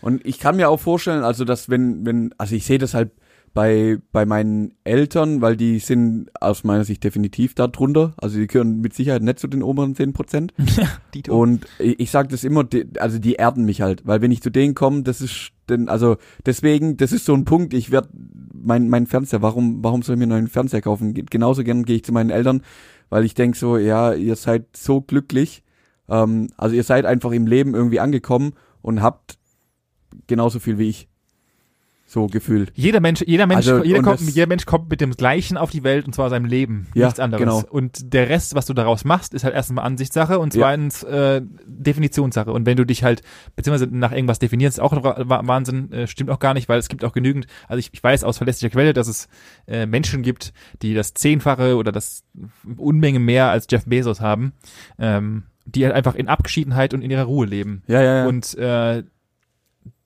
und ich kann mir auch vorstellen, also dass wenn wenn also ich sehe das halt bei bei meinen Eltern, weil die sind aus meiner Sicht definitiv da drunter. Also die gehören mit Sicherheit nicht zu den oberen 10 Prozent. Und ich, ich sage das immer, die, also die erden mich halt, weil wenn ich zu denen komme, das ist denn, also deswegen, das ist so ein Punkt, ich werde mein, mein Fernseher, warum, warum soll ich mir einen neuen Fernseher kaufen? Ge- Genauso gern gehe ich zu meinen Eltern, weil ich denk so, ja, ihr seid so glücklich, ähm, also ihr seid einfach im Leben irgendwie angekommen und habt genauso viel wie ich. So gefühlt. Jeder Mensch, jeder Mensch, Also, jeder, kommt, jeder Mensch kommt mit dem Gleichen auf die Welt und zwar seinem Leben, Ja, nichts anderes. genau. Und der Rest, was du daraus machst, ist halt erstmal Ansichtssache und Ja. zweitens äh, Definitionssache. Und wenn du dich halt beziehungsweise nach irgendwas definierst, ist auch Wahnsinn, äh, stimmt auch gar nicht, weil es gibt auch genügend. Also ich, ich weiß aus verlässlicher Quelle, dass es äh, Menschen gibt, die das Zehnfache oder das Unmenge mehr als Jeff Bezos haben, ähm, die halt einfach in Abgeschiedenheit und in ihrer Ruhe leben. Ja, ja, ja. Und äh,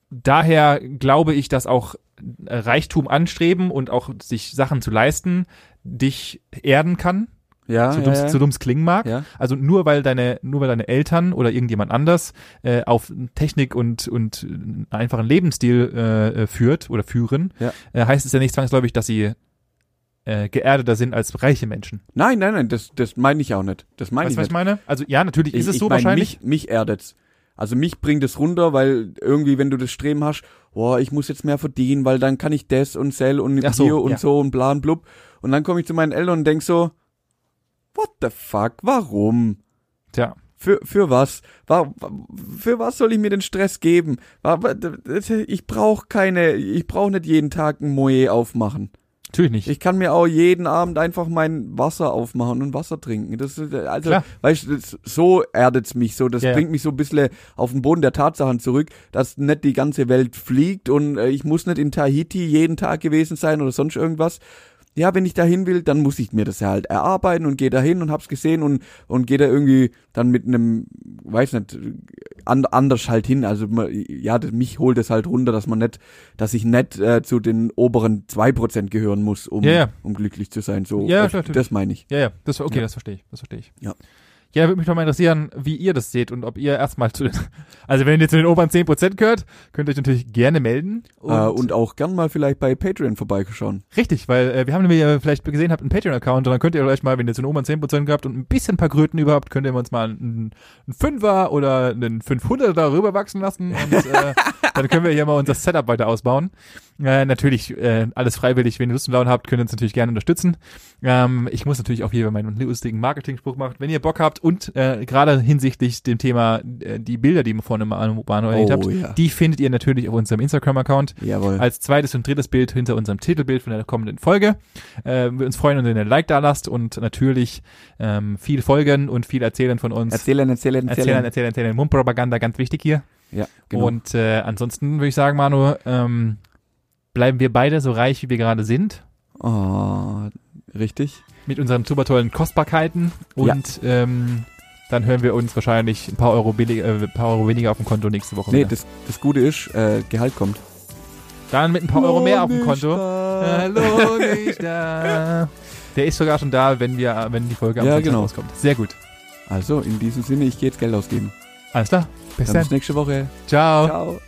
daher glaube ich, dass auch Reichtum anstreben und auch sich Sachen zu leisten, dich erden kann, ja, so ja, dumm's, ja. so dumm's klingen mag. ja. Also nur weil deine, nur weil deine Eltern oder irgendjemand anders äh, auf Technik und und einen einfachen Lebensstil äh, führt oder führen, Ja. äh, heißt es ja nicht zwangsläufig, dass sie äh, geerdeter sind als reiche Menschen. Nein, nein, nein, das, das meine ich auch nicht. Das meine Weißt ich du, was ich meine? Also ja, natürlich ist es ich so wahrscheinlich. Mich, mich erdet's. Also mich bringt es runter, weil irgendwie, wenn du das Streben hast, boah, ich muss jetzt mehr verdienen, weil dann kann ich das und sell und Ach so, hier und ja. so und bla und blub. Und dann komme ich zu meinen Eltern und denk so, what the fuck, warum? Tja, Für, für was? Für was soll ich mir den Stress geben? Ich brauche keine, ich brauche nicht jeden Tag ein Moe aufmachen. Natürlich nicht. Ich kann mir auch jeden Abend einfach mein Wasser aufmachen und Wasser trinken. Das ist, also, Klar. weißt du, so erdet's mich so. Das Ja, ja. bringt mich so ein bisschen auf den Boden der Tatsachen zurück, dass nicht die ganze Welt fliegt und äh, ich muss nicht in Tahiti jeden Tag gewesen sein oder sonst irgendwas. Ja, wenn ich dahin will, dann muss ich mir das ja halt erarbeiten und gehe dahin und hab's gesehen und und gehe da irgendwie dann mit einem, weiß nicht, an, anders halt hin. Also ja, das, mich holt es halt runter, dass man nicht, dass ich nicht äh, zu den oberen zwei Prozent gehören muss, um Ja, ja. um glücklich zu sein. So, Ja, natürlich. das meine ich. Ja, ja, das okay, das verstehe ich, das verstehe ich. Ja. Ja, würde mich doch mal interessieren, wie ihr das seht und ob ihr erstmal zu den, also wenn ihr zu den oberen 10% gehört, könnt ihr euch natürlich gerne melden. Und, äh, und auch gern mal vielleicht bei Patreon vorbeischauen. Richtig, weil äh, wir haben, wie ihr vielleicht gesehen habt, einen Patreon-Account und dann könnt ihr euch mal, wenn ihr zu den oberen 10% gehabt und ein bisschen paar Kröten über habt, könnt ihr uns mal einen, einen Fünfer oder einen 500 darüber wachsen lassen und äh, dann können wir hier mal unser Setup weiter ausbauen. Äh, natürlich äh, alles freiwillig, wenn ihr Lust und Laune habt, könnt ihr uns natürlich gerne unterstützen. Ähm, ich muss natürlich auch hier meinen lustigen Marketing-Spruch machen. Wenn ihr Bock habt und äh, gerade hinsichtlich dem Thema äh, die Bilder, die ihr vorne mal an Manu erwähnt habt, Oh, ja. die findet ihr natürlich auf unserem Instagram-Account Jawohl. als zweites und drittes Bild hinter unserem Titelbild von der kommenden Folge. Äh, wir uns freuen, wenn ihr ein Like da lasst und natürlich ähm, viel folgen und viel erzählen von uns. Erzählen, erzählen, erzählen. erzählen, erzählen, erzählen. Mundpropaganda, ganz wichtig hier. Ja, genau. Und äh, ansonsten würde ich sagen, Manu, ähm, bleiben wir beide so reich, wie wir gerade sind. oh, richtig. Mit unseren super tollen Kostbarkeiten. Und ähm, dann hören wir uns wahrscheinlich ein paar Euro, billig, äh, ein paar Euro weniger auf dem Konto nächste Woche. Nee, das, das Gute ist, äh, Gehalt kommt. Dann mit ein paar Euro mehr auf dem Konto. da. Hallo, nicht da. Der ist sogar schon da, wenn wir, wenn die Folge am Ja, genau. rauskommt. Sehr gut. Also, in diesem Sinne, ich gehe jetzt Geld ausgeben. Alles klar. Bis dann. bis nächste Woche. Ciao. Ciao.